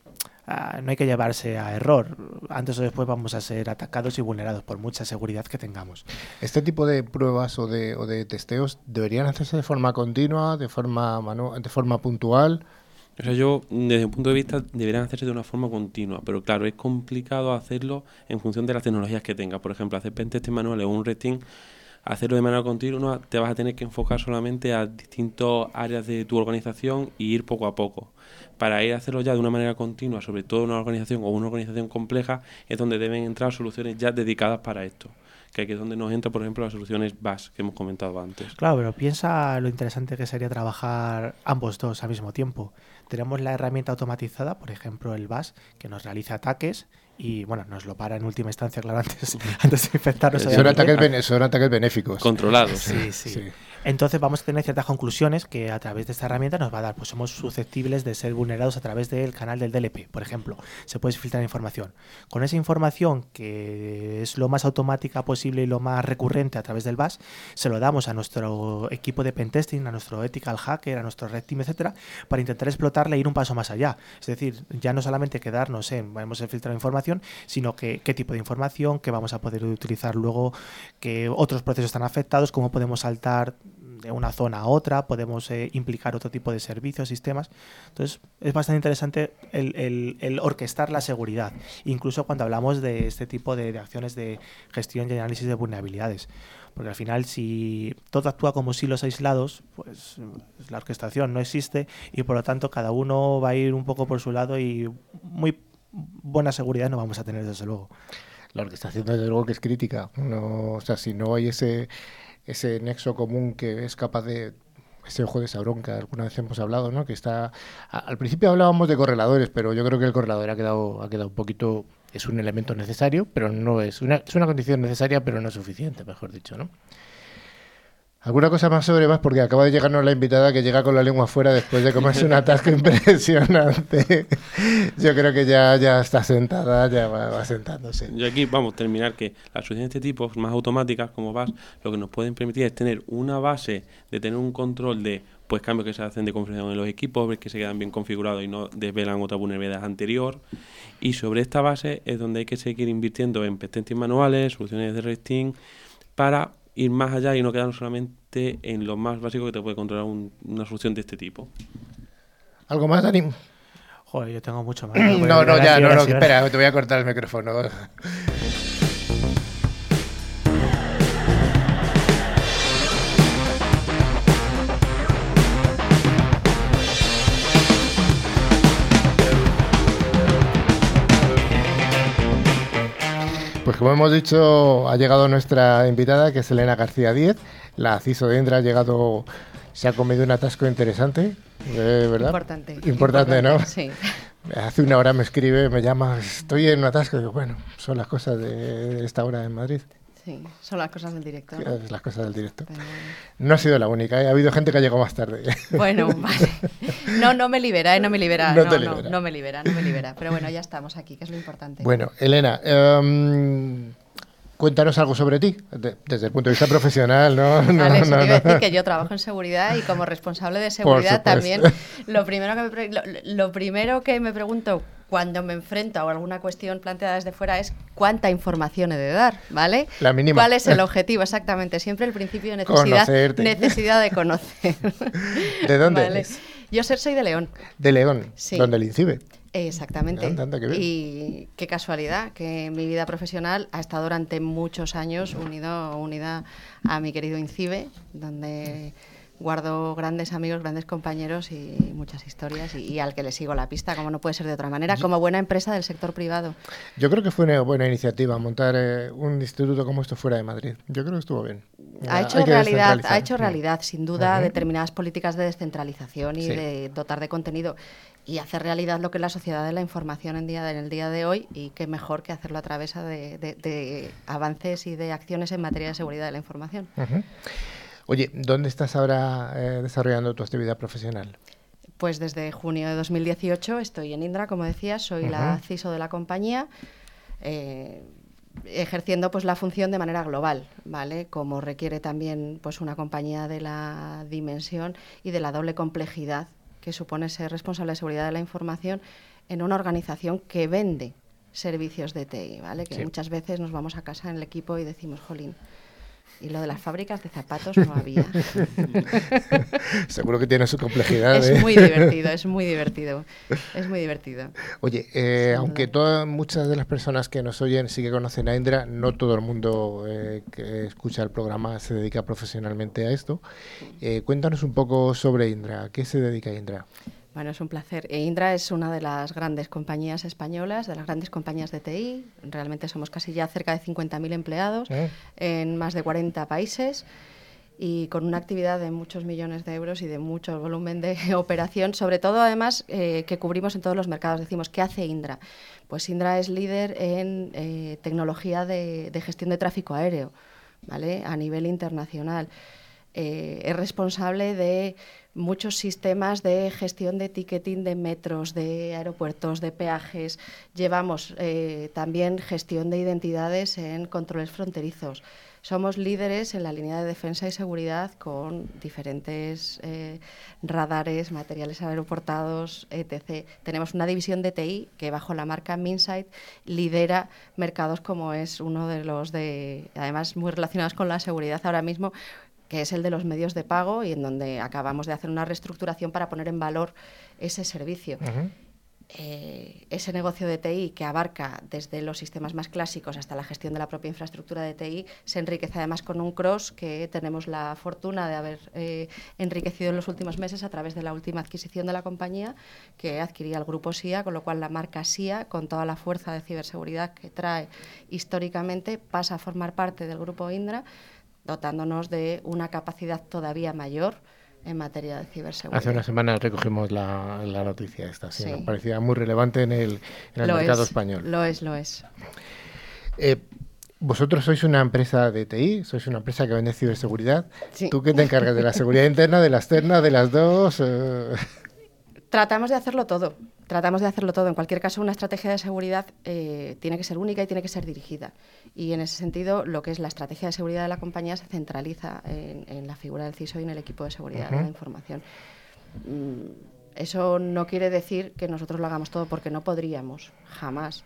Speaker 3: ah, no hay que llevarse a error. Antes o después vamos a ser atacados y vulnerados por mucha seguridad que tengamos.
Speaker 1: Este tipo de pruebas o de, o de testeos deberían hacerse de forma continua, de forma, de forma puntual.
Speaker 2: O sea, yo, desde un punto de vista, deberían hacerse de una forma continua, pero claro, es complicado hacerlo en función de las tecnologías que tengas. Por ejemplo, hacer pentesting manuales o un resting, hacerlo de manera continua, te vas a tener que enfocar solamente a distintas áreas de tu organización y ir poco a poco. Para ir a hacerlo ya de una manera continua, sobre todo en una organización o una organización compleja, es donde deben entrar soluciones ya dedicadas para esto que aquí es donde nos entra, por ejemplo, las soluciones BAS que hemos comentado antes.
Speaker 3: Claro, pero piensa lo interesante que sería trabajar ambos dos al mismo tiempo. Tenemos la herramienta automatizada, por ejemplo, el BAS, que nos realiza ataques y bueno, nos lo para en última instancia, claro, antes, <laughs> antes de infectarnos.
Speaker 1: Son ataques, son ataques benéficos.
Speaker 2: Controlados.
Speaker 3: sí. sí. Entonces vamos a tener ciertas conclusiones que a través de esta herramienta nos va a dar, pues somos susceptibles de ser vulnerados a través del canal del DLP, por ejemplo. Se puede filtrar información. Con esa información, que es lo más automática posible y lo más recurrente a través del BAS, se lo damos a nuestro equipo de pentesting, a nuestro ethical hacker, a nuestro red team, etcétera, para intentar explotarle e ir un paso más allá. Es decir, ya no solamente quedarnos en vamos a filtrar sino que qué tipo de información, que vamos a poder utilizar luego, que otros procesos están afectados, cómo podemos saltar de una zona a otra, podemos eh, implicar otro tipo de servicios, sistemas. Entonces, es bastante interesante el, orquestar la seguridad, incluso cuando hablamos de este tipo de, acciones de gestión y análisis de vulnerabilidades. Porque al final, si todo actúa como silos aislados, pues la orquestación no existe y por lo tanto cada uno va a ir un poco por su lado y muy buena seguridad no vamos a tener desde luego.
Speaker 1: La orquestación desde luego que es crítica. No, o sea, si no hay ese ese nexo común que es capaz de ese ojo de Sauron que alguna vez hemos hablado, ¿no? Que está al principio hablábamos de correladores, pero yo creo que el correlador ha quedado ha quedado un poquito es un elemento necesario, pero no es una es una condición necesaria, pero no suficiente, mejor dicho, ¿no? ¿Alguna cosa más sobre más? Porque acaba de llegarnos la invitada que llega con la lengua fuera después de comerse un atasco <laughs> impresionante. Yo creo que ya, ya está sentada, ya va, sentándose.
Speaker 2: Y aquí vamos a terminar que las soluciones de este tipo, más automáticas como VAS, lo que nos pueden permitir es tener una base de tener un control de pues cambios que se hacen de configuración en los equipos, ver que se quedan bien configurados y no desvelan otra vulnerabilidad anterior. Y sobre esta base es donde hay que seguir invirtiendo en testing manuales, soluciones de resting, para ir más allá y no quedarnos solamente en lo más básico que te puede controlar una solución de este tipo.
Speaker 1: ¿Algo más, Dani?
Speaker 3: Joder, yo tengo mucho más. <clears throat>
Speaker 1: no, no, ya, no, no, espera, te voy a cortar el micrófono. <laughs> Pues como hemos dicho, ha llegado nuestra invitada, que es Elena García Díez. La CISO de Indra ha llegado, se ha comido un atasco interesante, eh, ¿verdad?
Speaker 7: Importante.
Speaker 1: Importante, ¿no?
Speaker 7: Sí. <laughs>
Speaker 1: Hace una hora me escribe, me llama, estoy en un atasco. Digo, bueno, son las cosas de esta hora en Madrid.
Speaker 7: Sí, son las cosas del directo.
Speaker 1: Las cosas del directo. No ha sido la única, ¿eh? ha habido gente que ha llegado más tarde. <laughs>
Speaker 7: Bueno, vale. No, no me libera, ¿eh? no me libera. No, no, libera. no, me libera, no me libera. Pero bueno, ya estamos aquí, que es lo importante.
Speaker 1: Bueno, Elena, em, cuéntanos algo sobre ti, desde el punto de vista profesional, ¿no?
Speaker 7: Vale, no, no, decir que yo trabajo en seguridad y como responsable de seguridad también, lo primero, que me, lo primero que me pregunto cuando me enfrento a alguna cuestión planteada desde fuera es cuánta información he de dar, ¿vale?
Speaker 1: La mínima.
Speaker 7: ¿Cuál es el <laughs> objetivo? Exactamente, siempre el principio de necesidad, necesidad de conocer. <laughs>
Speaker 1: ¿De dónde
Speaker 7: Yo ser soy de León.
Speaker 1: De León, sí. donde el INCIBE.
Speaker 7: Exactamente. y qué casualidad que mi vida profesional ha estado durante muchos años unido, unida a mi querido INCIBE, donde guardo grandes amigos, grandes compañeros y muchas historias y, al que le sigo la pista, como no puede ser de otra manera, como buena empresa del sector privado.
Speaker 1: Yo creo que fue una buena iniciativa montar eh, un instituto como esto fuera de Madrid. Yo creo que estuvo bien.
Speaker 7: Ha hecho realidad, ha hecho realidad, sin duda, determinadas políticas de descentralización y de dotar de contenido y hacer realidad lo que es la sociedad de la información en, día, en el día de hoy y qué mejor que hacerlo a través de, avances y de acciones en materia de seguridad de la información.
Speaker 1: Oye, ¿dónde estás ahora eh, desarrollando tu actividad profesional?
Speaker 7: Pues desde junio de 2018 estoy en Indra, como decía, soy la CISO de la compañía. Eh, ejerciendo pues la función de manera global, ¿vale? Como requiere también pues una compañía de la dimensión y de la doble complejidad que supone ser responsable de seguridad de la información en una organización que vende servicios de TI, ¿vale? Que muchas veces nos vamos a casa en el equipo y decimos, "Jolín, y lo de las fábricas de zapatos no había. <laughs>
Speaker 1: Seguro que tiene su complejidad.
Speaker 7: Es ¿eh? muy divertido, es muy divertido. Es muy divertido.
Speaker 1: Oye, eh, aunque todas, muchas de las personas que nos oyen sí que conocen a Indra, no todo el mundo eh, que escucha el programa se dedica profesionalmente a esto. cuéntanos un poco sobre Indra. ¿A qué se dedica Indra?
Speaker 7: Bueno, es un placer. E Indra es una de las grandes compañías españolas, de las grandes compañías de TI. Realmente somos casi ya cerca de 50.000 empleados en más de 40 países y con una actividad de muchos millones de euros y de mucho volumen de <laughs> operación, sobre todo además eh, que cubrimos en todos los mercados. Decimos, ¿qué hace Indra? Pues Indra es líder en eh, tecnología de, gestión de tráfico aéreo, ¿vale? A nivel internacional. Eh, es responsable de muchos sistemas de gestión de ticketing de metros, de aeropuertos, de peajes. Llevamos eh, también gestión de identidades en controles fronterizos. Somos líderes en la línea de defensa y seguridad con diferentes eh, radares, materiales aeroportados, etc. Tenemos una división de TI que bajo la marca Minsight lidera mercados como es uno de los de, además muy relacionados con la seguridad ahora mismo, que es el de los medios de pago y en donde acabamos de hacer una reestructuración para poner en valor ese servicio. Eh, ese negocio de TI que abarca desde los sistemas más clásicos hasta la gestión de la propia infraestructura de TI se enriquece además con un cross que tenemos la fortuna de haber eh, enriquecido en los últimos meses a través de la última adquisición de la compañía que adquiría el grupo SIA, con lo cual la marca SIA, con toda la fuerza de ciberseguridad que trae históricamente, pasa a formar parte del grupo Indra dotándonos de una capacidad todavía mayor en materia de ciberseguridad.
Speaker 1: Hace una semana recogimos la, noticia esta, sí, me parecía muy relevante en el, mercado español.
Speaker 7: Lo es, lo es.
Speaker 1: Eh, vosotros sois una empresa de TI, sois una empresa que vende ciberseguridad. ¿Tú qué te encargas de la seguridad interna, de la externa, de las dos? Eh,
Speaker 7: Tratamos de hacerlo todo. Tratamos de hacerlo todo. En cualquier caso, una estrategia de seguridad eh, tiene que ser única y tiene que ser dirigida. Y en ese sentido, lo que es la estrategia de seguridad de la compañía se centraliza en, la figura del CISO y en el equipo de seguridad de la información. Mm, eso no quiere decir que nosotros lo hagamos todo porque no podríamos, jamás.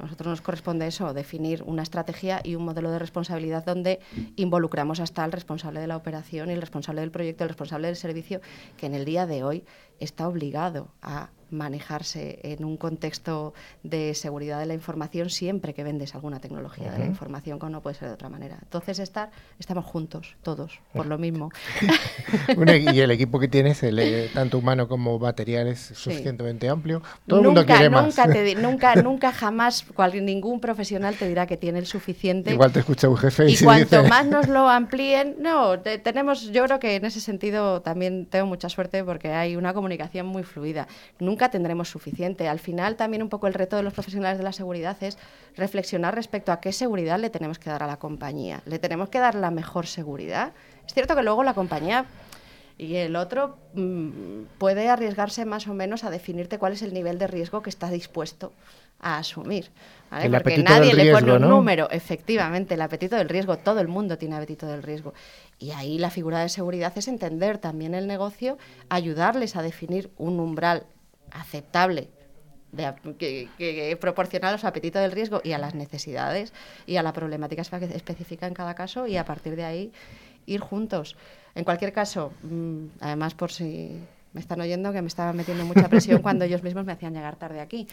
Speaker 7: A nosotros nos corresponde eso, definir una estrategia y un modelo de responsabilidad donde involucramos hasta el responsable de la operación y el responsable del proyecto, el responsable del servicio, que en el día de hoy está obligado a manejarse en un contexto de seguridad de la información siempre que vendes alguna tecnología de la información, como no puede ser de otra manera. Entonces, estar, estamos juntos, todos, por lo mismo. <laughs>
Speaker 1: y el equipo que tienes, eh, tanto humano como material, es suficientemente amplio. Todo el mundo quiere
Speaker 7: más. nunca, <laughs> nunca, jamás, cual, ningún profesional te dirá que tiene el suficiente.
Speaker 1: Igual te escucha un jefe
Speaker 7: y, y cuanto más nos lo <laughs> amplíen, no, tenemos, yo creo que en ese sentido también tengo mucha suerte porque hay una comunicación muy fluida. Nunca tendremos suficiente. Al final también un poco el reto de los profesionales de la seguridad es reflexionar respecto a qué seguridad le tenemos que dar a la compañía. ¿Le tenemos que dar la mejor seguridad? Es cierto que luego la compañía y el otro mm, puede arriesgarse más o menos a definirte cuál es el nivel de riesgo que está dispuesto a asumir. Porque nadie le pone un número. Efectivamente, el apetito del riesgo, todo el mundo tiene apetito del riesgo. Y ahí la figura de seguridad es entender también el negocio, ayudarles a definir un umbral aceptable que, que, proporciona los apetitos del riesgo y a las necesidades y a la problemática específica en cada caso y a partir de ahí ir juntos. En cualquier caso, mm, además por si me están oyendo que me estaba metiendo mucha presión cuando ellos mismos me hacían llegar tarde aquí.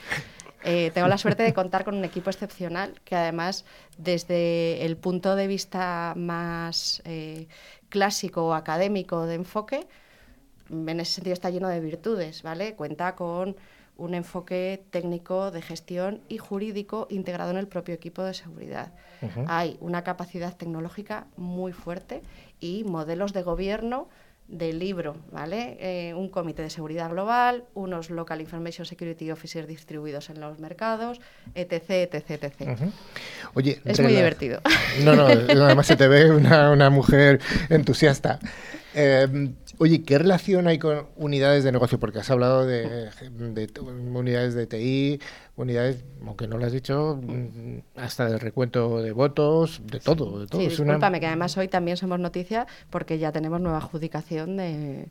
Speaker 7: Eh, tengo la suerte de contar con un equipo excepcional que además desde el punto de vista más eh, clásico o académico de enfoque, en ese sentido está lleno de virtudes, ¿vale? Cuenta con un enfoque técnico de gestión y jurídico integrado en el propio equipo de seguridad. Hay una capacidad tecnológica muy fuerte y modelos de gobierno del libro, ¿vale? Eh, un comité de seguridad global, unos Local Information Security Officers distribuidos en los mercados, etc, etc, etc.
Speaker 1: Oye,
Speaker 7: es muy divertido. <laughs>
Speaker 1: No, no, además se te ve una, una mujer entusiasta. Eh, Oye, ¿qué relación hay con unidades de negocio? Porque has hablado de, unidades de TI, unidades, aunque no lo has dicho, mm, hasta del recuento de votos, de todo. De todo.
Speaker 7: Sí, discúlpame, que además hoy también somos noticia porque ya tenemos nueva adjudicación de,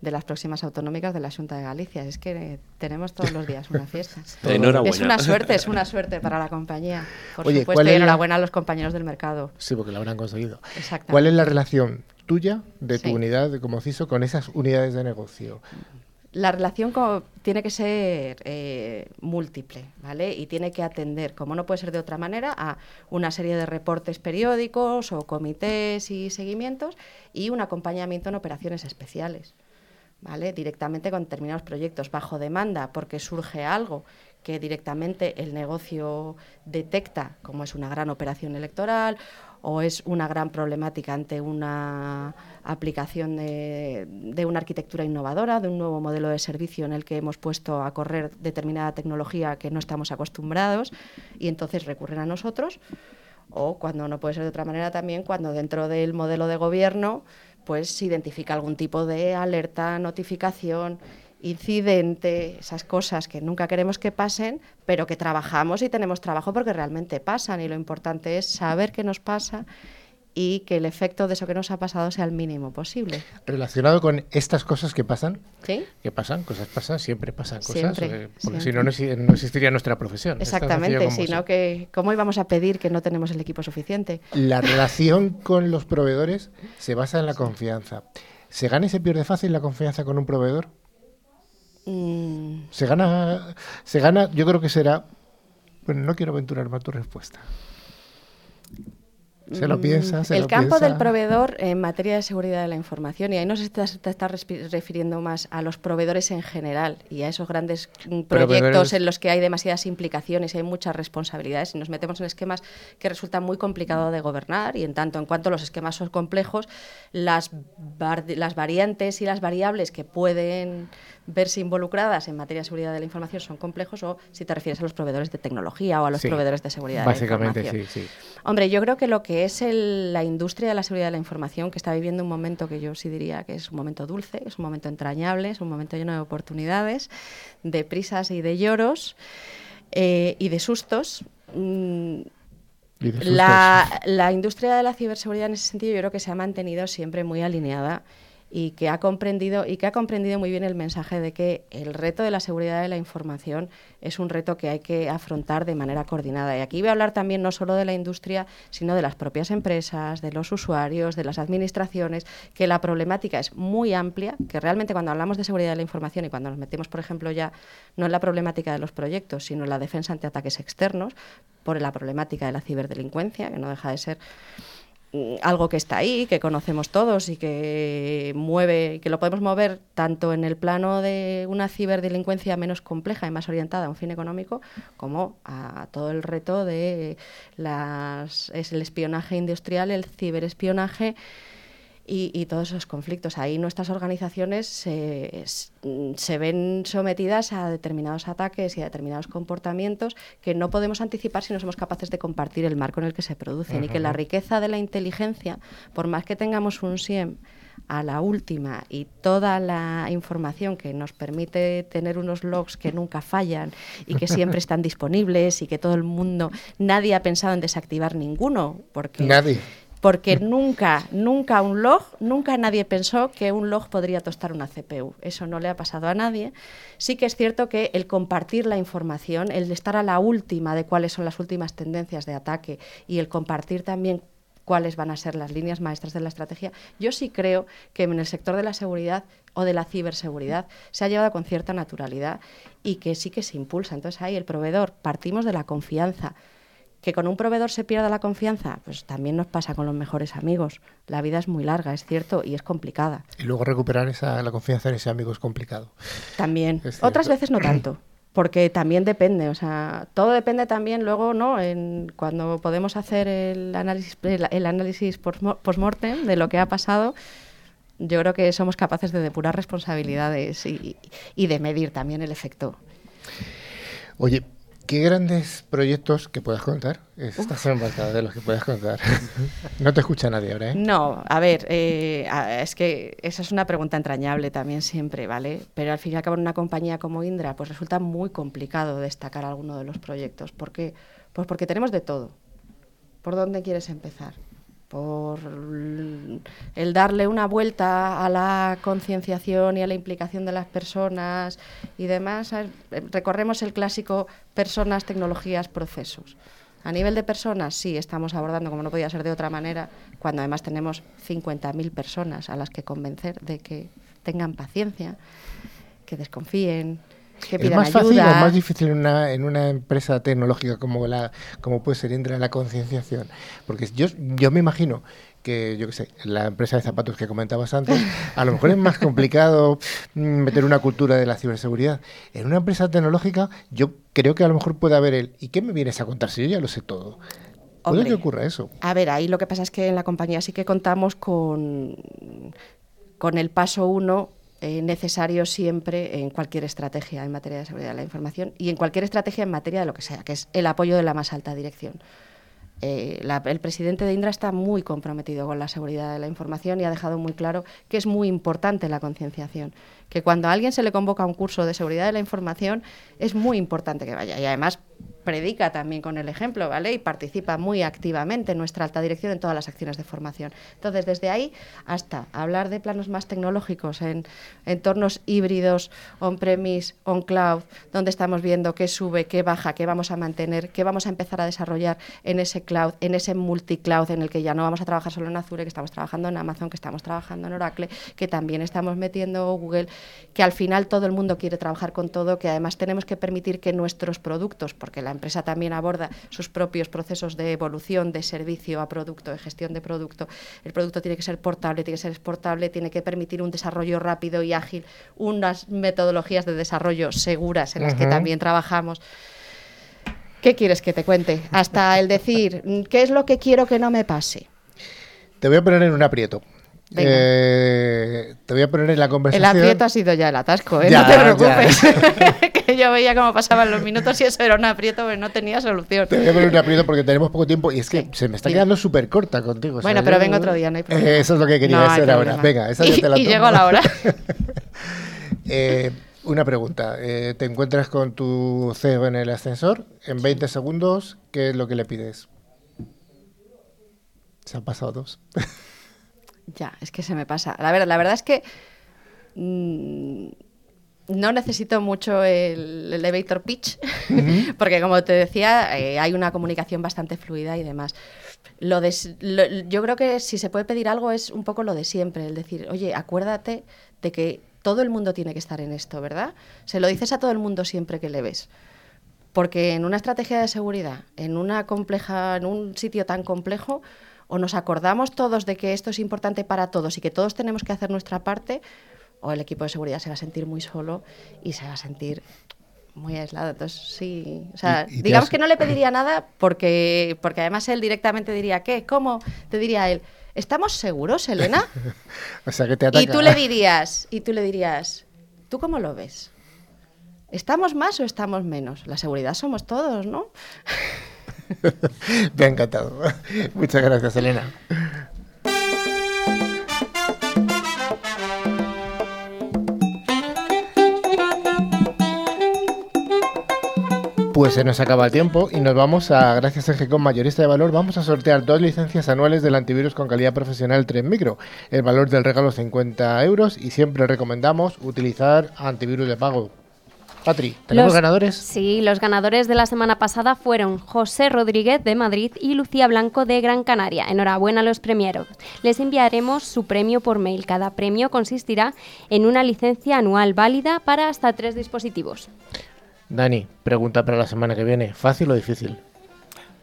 Speaker 7: las próximas autonómicas de la Junta de Galicia. Es que tenemos todos los días una fiesta. <laughs>
Speaker 2: Enhorabuena.
Speaker 7: Es una suerte, es una suerte para la compañía. Por supuesto, y enhorabuena a los compañeros del mercado.
Speaker 1: Sí, porque lo habrán conseguido. ¿Cuál es la relación tuya, de tu unidad como CISO, con esas unidades de negocio?
Speaker 7: La relación tiene que ser eh, múltiple, ¿vale? Y tiene que atender, como no puede ser de otra manera, a una serie de reportes periódicos o comités y seguimientos y un acompañamiento en operaciones especiales, ¿vale? Directamente con determinados proyectos bajo demanda, porque surge algo que directamente el negocio detecta, como es una gran operación electoral o es una gran problemática ante una aplicación de, una arquitectura innovadora, de un nuevo modelo de servicio en el que hemos puesto a correr determinada tecnología que no estamos acostumbrados y entonces recurren a nosotros. O cuando no puede ser de otra manera también, cuando dentro del modelo de gobierno pues se identifica algún tipo de alerta, notificación incidente, esas cosas que nunca queremos que pasen, pero que trabajamos y tenemos trabajo porque realmente pasan y lo importante es saber qué nos pasa y que el efecto de eso que nos ha pasado sea el mínimo posible.
Speaker 1: Relacionado con estas cosas que pasan,
Speaker 7: ¿Sí?
Speaker 1: que pasan, cosas pasan, siempre pasan cosas, eh, porque si no, no existiría nuestra profesión.
Speaker 7: Exactamente, sino que cómo íbamos a pedir que no tenemos el equipo suficiente.
Speaker 1: La relación con los proveedores se basa en la confianza. ¿Se gana y se pierde fácil la confianza con un proveedor?
Speaker 7: Mm.
Speaker 1: Se gana, se gana, yo creo que será. Bueno, no quiero aventurar más tu respuesta. Se lo mm, piensa,
Speaker 7: El campo del proveedor en materia de seguridad de la información, y ahí no se está, está, refiriendo más a los proveedores en general y a esos grandes mm, proyectos en los que hay demasiadas implicaciones y hay muchas responsabilidades y nos metemos en esquemas que resultan muy complicados de gobernar y en tanto en cuanto los esquemas son complejos, las, las variantes y las variables que pueden verse involucradas en materia de seguridad de la información son complejos o si te refieres a los proveedores de tecnología o a los proveedores de seguridad
Speaker 1: básicamente,
Speaker 7: de la
Speaker 1: información. sí, sí.
Speaker 7: Hombre, yo creo que lo que es la industria de la seguridad de la información, que está viviendo un momento que yo sí diría que es un momento dulce, es un momento entrañable, es un momento lleno de oportunidades, de prisas y de lloros eh, y de sustos. Mm, la, la, industria de la ciberseguridad en ese sentido yo creo que se ha mantenido siempre muy alineada y que ha comprendido y que ha comprendido muy bien el mensaje de que el reto de la seguridad de la información es un reto que hay que afrontar de manera coordinada. Y aquí voy a hablar también no solo de la industria, sino de las propias empresas, de los usuarios, de las administraciones, que la problemática es muy amplia, que realmente cuando hablamos de seguridad de la información y cuando nos metemos, por ejemplo, ya no en la problemática de los proyectos, sino en la defensa ante ataques externos, por la problemática de la ciberdelincuencia, que no deja de ser algo que está ahí, que conocemos todos y que mueve, que lo podemos mover tanto en el plano de una ciberdelincuencia menos compleja y más orientada a un fin económico, como a todo el reto de las, es el espionaje industrial, el ciberespionaje y, todos esos conflictos. Ahí nuestras organizaciones se, se, ven sometidas a determinados ataques y a determinados comportamientos que no podemos anticipar si no somos capaces de compartir el marco en el que se producen. Y que la riqueza de la inteligencia, por más que tengamos un SIEM a la última y toda la información que nos permite tener unos logs que nunca fallan y que siempre están <laughs> disponibles y que todo el mundo, nadie ha pensado en desactivar ninguno, porque
Speaker 1: nadie
Speaker 7: porque nunca, nunca un log, nunca nadie pensó que un log podría tostar una CPU. Eso no le ha pasado a nadie. Sí que es cierto que el compartir la información, el estar a la última de cuáles son las últimas tendencias de ataque y el compartir también cuáles van a ser las líneas maestras de la estrategia, yo sí creo que en el sector de la seguridad o de la ciberseguridad se ha llevado con cierta naturalidad y que sí que se impulsa. Entonces ahí el proveedor, partimos de la confianza Que con un proveedor se pierda la confianza, pues también nos pasa con los mejores amigos. La vida es muy larga, es cierto, y es complicada.
Speaker 1: Y luego recuperar esa, la confianza en ese amigo es complicado.
Speaker 7: También. Otras veces no tanto porque también depende, o sea, todo depende también luego, ¿no? En, cuando podemos hacer el análisis, el, análisis post-mortem de lo que ha pasado, yo creo que somos capaces de depurar responsabilidades y, y de medir también el efecto.
Speaker 1: Oye, ¿Qué grandes proyectos que puedas contar? Estas son de los que puedas contar. <laughs> no te escucha nadie ahora, ¿eh?
Speaker 7: No, a ver, eh, es que esa es una pregunta entrañable también siempre, ¿vale? Pero al fin y al cabo en una compañía como Indra, pues resulta muy complicado destacar alguno de los proyectos. ¿Por qué? Pues porque tenemos de todo. ¿Por dónde quieres empezar? Por el darle una vuelta a la concienciación y a la implicación de las personas y demás. Recorremos el clásico personas, tecnologías, procesos. A nivel de personas, sí, estamos abordando, como no podía ser de otra manera, cuando además tenemos 50.000 personas a las que convencer de que tengan paciencia, que desconfíen, ¿Es
Speaker 1: más fácil o más difícil en una, en una empresa tecnológica como la como puede ser Indra la concienciación? Porque yo, yo me imagino que, yo qué sé, la empresa de zapatos que comentabas antes, a lo mejor es más complicado mm, meter una cultura de la ciberseguridad. En una empresa tecnológica, yo creo que a lo mejor puede haber el ¿y qué me vienes a contar si yo ya lo sé todo? ¿Puede que ocurra eso?
Speaker 7: A ver, ahí lo que pasa es que en la compañía sí que contamos con, con el paso uno eh, necesario siempre en cualquier estrategia en materia de seguridad de la información y en cualquier estrategia en materia de lo que sea, que es el apoyo de la más alta dirección. Eh, el presidente de Indra está muy comprometido con la seguridad de la información y ha dejado muy claro que es muy importante la concienciación, que cuando a alguien se le convoca a un curso de seguridad de la información es muy importante que vaya y además predica también con el ejemplo, ¿vale? Y participa muy activamente en nuestra alta dirección en todas las acciones de formación. Entonces, desde ahí hasta hablar de planos más tecnológicos en entornos híbridos, on-premise, on-cloud, donde estamos viendo qué sube, qué baja, qué vamos a mantener, qué vamos a empezar a desarrollar en ese cloud, en ese multi-cloud en el que ya no vamos a trabajar solo en Azure, que estamos trabajando en Amazon, que estamos trabajando en Oracle, que también estamos metiendo Google, que al final todo el mundo quiere trabajar con todo, que además tenemos que permitir que nuestros productos, porque la empresa también aborda sus propios procesos de evolución de servicio a producto, de gestión de producto. El producto tiene que ser portable, tiene que ser exportable, tiene que permitir un desarrollo rápido y ágil, unas metodologías de desarrollo seguras en las que también trabajamos. ¿Qué quieres que te cuente? Hasta el decir, ¿qué es lo que quiero que no me pase?
Speaker 1: Te voy a poner en un aprieto. Eh, te voy a poner en la conversación.
Speaker 7: El aprieto ha sido ya el atasco, ¿eh? no te preocupes. <laughs> que yo veía cómo pasaban los minutos y eso era un aprieto, pero no tenía solución.
Speaker 1: Te voy a poner un aprieto porque tenemos poco tiempo y es que se me está quedando súper corta contigo.
Speaker 7: Bueno, pero vengo otro día, no hay problema.
Speaker 1: eso es lo que quería decir ahora. Venga, esa ya <laughs> te la
Speaker 7: Y, y llego a la hora. <laughs>
Speaker 1: eh, una pregunta. Eh, ¿Te encuentras con tu CEO en el ascensor? En 20 segundos, ¿qué es lo que le pides? Se han pasado dos.
Speaker 7: Ya, es que se me pasa. La verdad, la verdad es que mm, no necesito mucho el elevator pitch, <laughs> porque como te decía, eh, hay una comunicación bastante fluida y demás. Lo yo creo que si se puede pedir algo es un poco lo de siempre, el decir, oye, acuérdate de que todo el mundo tiene que estar en esto, ¿verdad? Se lo dices a todo el mundo siempre que le ves. Porque en una estrategia de seguridad, en una compleja, en un sitio tan complejo, o nos acordamos todos de que esto es importante para todos y que todos tenemos que hacer nuestra parte, o el equipo de seguridad se va a sentir muy solo y se va a sentir muy aislado. Entonces, sí, o sea, digamos que no le pediría nada porque, porque además él directamente diría, ¿qué? ¿Cómo? Te diría él, ¿estamos seguros, Elena? <laughs>
Speaker 1: o sea, que te ataca.
Speaker 7: Y tú le dirías, y tú le dirías, ¿tú cómo lo ves? ¿Estamos más o estamos menos? La seguridad somos todos, ¿no? <laughs>
Speaker 1: Me ha encantado. Muchas gracias, Elena. Pues se nos acaba el tiempo y nos vamos a, gracias a GECOM Mayorista de Valor, vamos a sortear dos licencias anuales del antivirus con calidad profesional 3 Micro. El valor del regalo 50 euros y siempre recomendamos utilizar antivirus de pago. Patri, ¿tenemos ganadores?
Speaker 4: Sí, los ganadores de la semana pasada fueron José Rodríguez de Madrid y Lucía Blanco de Gran Canaria. Enhorabuena a los premieros. Les enviaremos su premio por mail. Cada premio consistirá en una licencia anual válida para hasta tres dispositivos.
Speaker 1: Dani, pregunta para la semana que viene. ¿Fácil o difícil?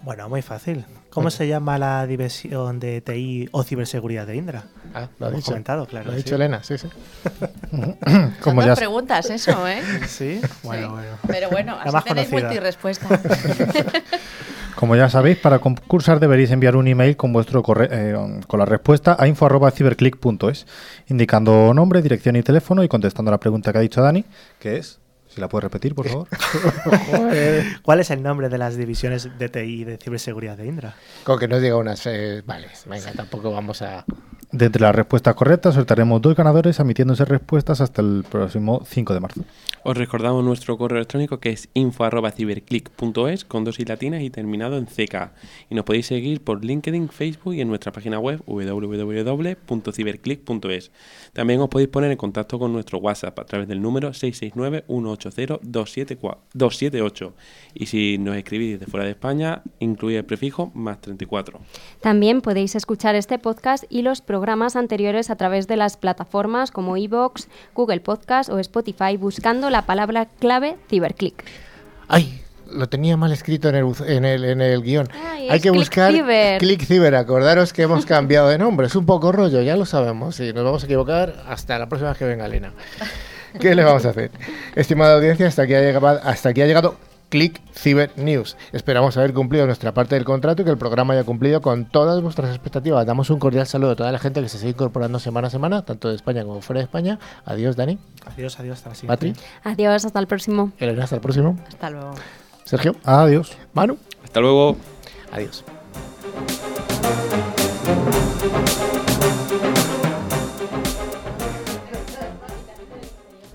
Speaker 3: Bueno, muy fácil. ¿Cómo se llama la división de TI o ciberseguridad de Indra?
Speaker 1: Ah, lo ha
Speaker 3: Hemos
Speaker 1: dicho.
Speaker 3: comentado, claro.
Speaker 1: Lo ha
Speaker 3: sí.
Speaker 1: dicho Elena, sí, sí. <laughs>
Speaker 7: Son
Speaker 6: Como
Speaker 7: dos
Speaker 6: ya,
Speaker 7: preguntas eso, <laughs> ¿eh?
Speaker 3: Sí, bueno,
Speaker 7: Sí.
Speaker 3: bueno.
Speaker 7: Pero bueno,
Speaker 3: La
Speaker 7: así tenéis multirespuesta. <laughs>
Speaker 6: como ya sabéis, para concursar deberéis enviar un email con vuestro corre- eh, con la respuesta a info@ciberclick.es, indicando nombre, dirección y teléfono y contestando la pregunta que ha dicho Dani, que es, si la puedes repetir, por favor. <laughs>
Speaker 3: ¿Cuál es el nombre de las divisiones de TI de ciberseguridad de Indra?
Speaker 1: Con que nos diga unas. eh, vale, venga, tampoco vamos a.
Speaker 6: De entre las respuestas correctas sortearemos dos ganadores admitiéndose respuestas hasta el próximo 5 de marzo.
Speaker 2: Os recordamos nuestro correo electrónico que es info.ciberclick.es con dos y latinas y terminado en CK. Y nos podéis seguir por LinkedIn, Facebook y en nuestra página web www.ciberclick.es. También os podéis poner en contacto con nuestro WhatsApp a través del número 669-180-278. Y si nos escribís desde fuera de España, incluye el prefijo más 34.
Speaker 4: También podéis escuchar este podcast y los programas anteriores a través de las plataformas como iVoox, Google Podcast o Spotify buscando la palabra clave Ciberclick.
Speaker 1: ¡Ay! Lo tenía mal escrito en el, en el, en el guion.
Speaker 4: Ay,
Speaker 1: Hay que
Speaker 4: Click
Speaker 1: buscar
Speaker 4: Ciber.
Speaker 1: Click Ciber. Acordaros que hemos cambiado de nombre. Es un poco rollo, ya lo sabemos. Y nos vamos a equivocar hasta la próxima vez que venga Elena. ¿Qué le vamos a hacer? Estimada audiencia, hasta aquí ha llegado, hasta aquí ha llegado Click Ciber News. Esperamos haber cumplido nuestra parte del contrato y que el programa haya cumplido con todas vuestras expectativas. Damos un cordial saludo a toda la gente que se sigue incorporando semana a semana, tanto de España como fuera de España. Adiós, Dani.
Speaker 3: Adiós, adiós, hasta la siguiente.
Speaker 1: Patri.
Speaker 4: Adiós, hasta el próximo.
Speaker 1: Elena, hasta el próximo.
Speaker 7: Hasta luego.
Speaker 1: Sergio.
Speaker 6: Adiós.
Speaker 1: Manu.
Speaker 2: Hasta luego.
Speaker 1: Adiós.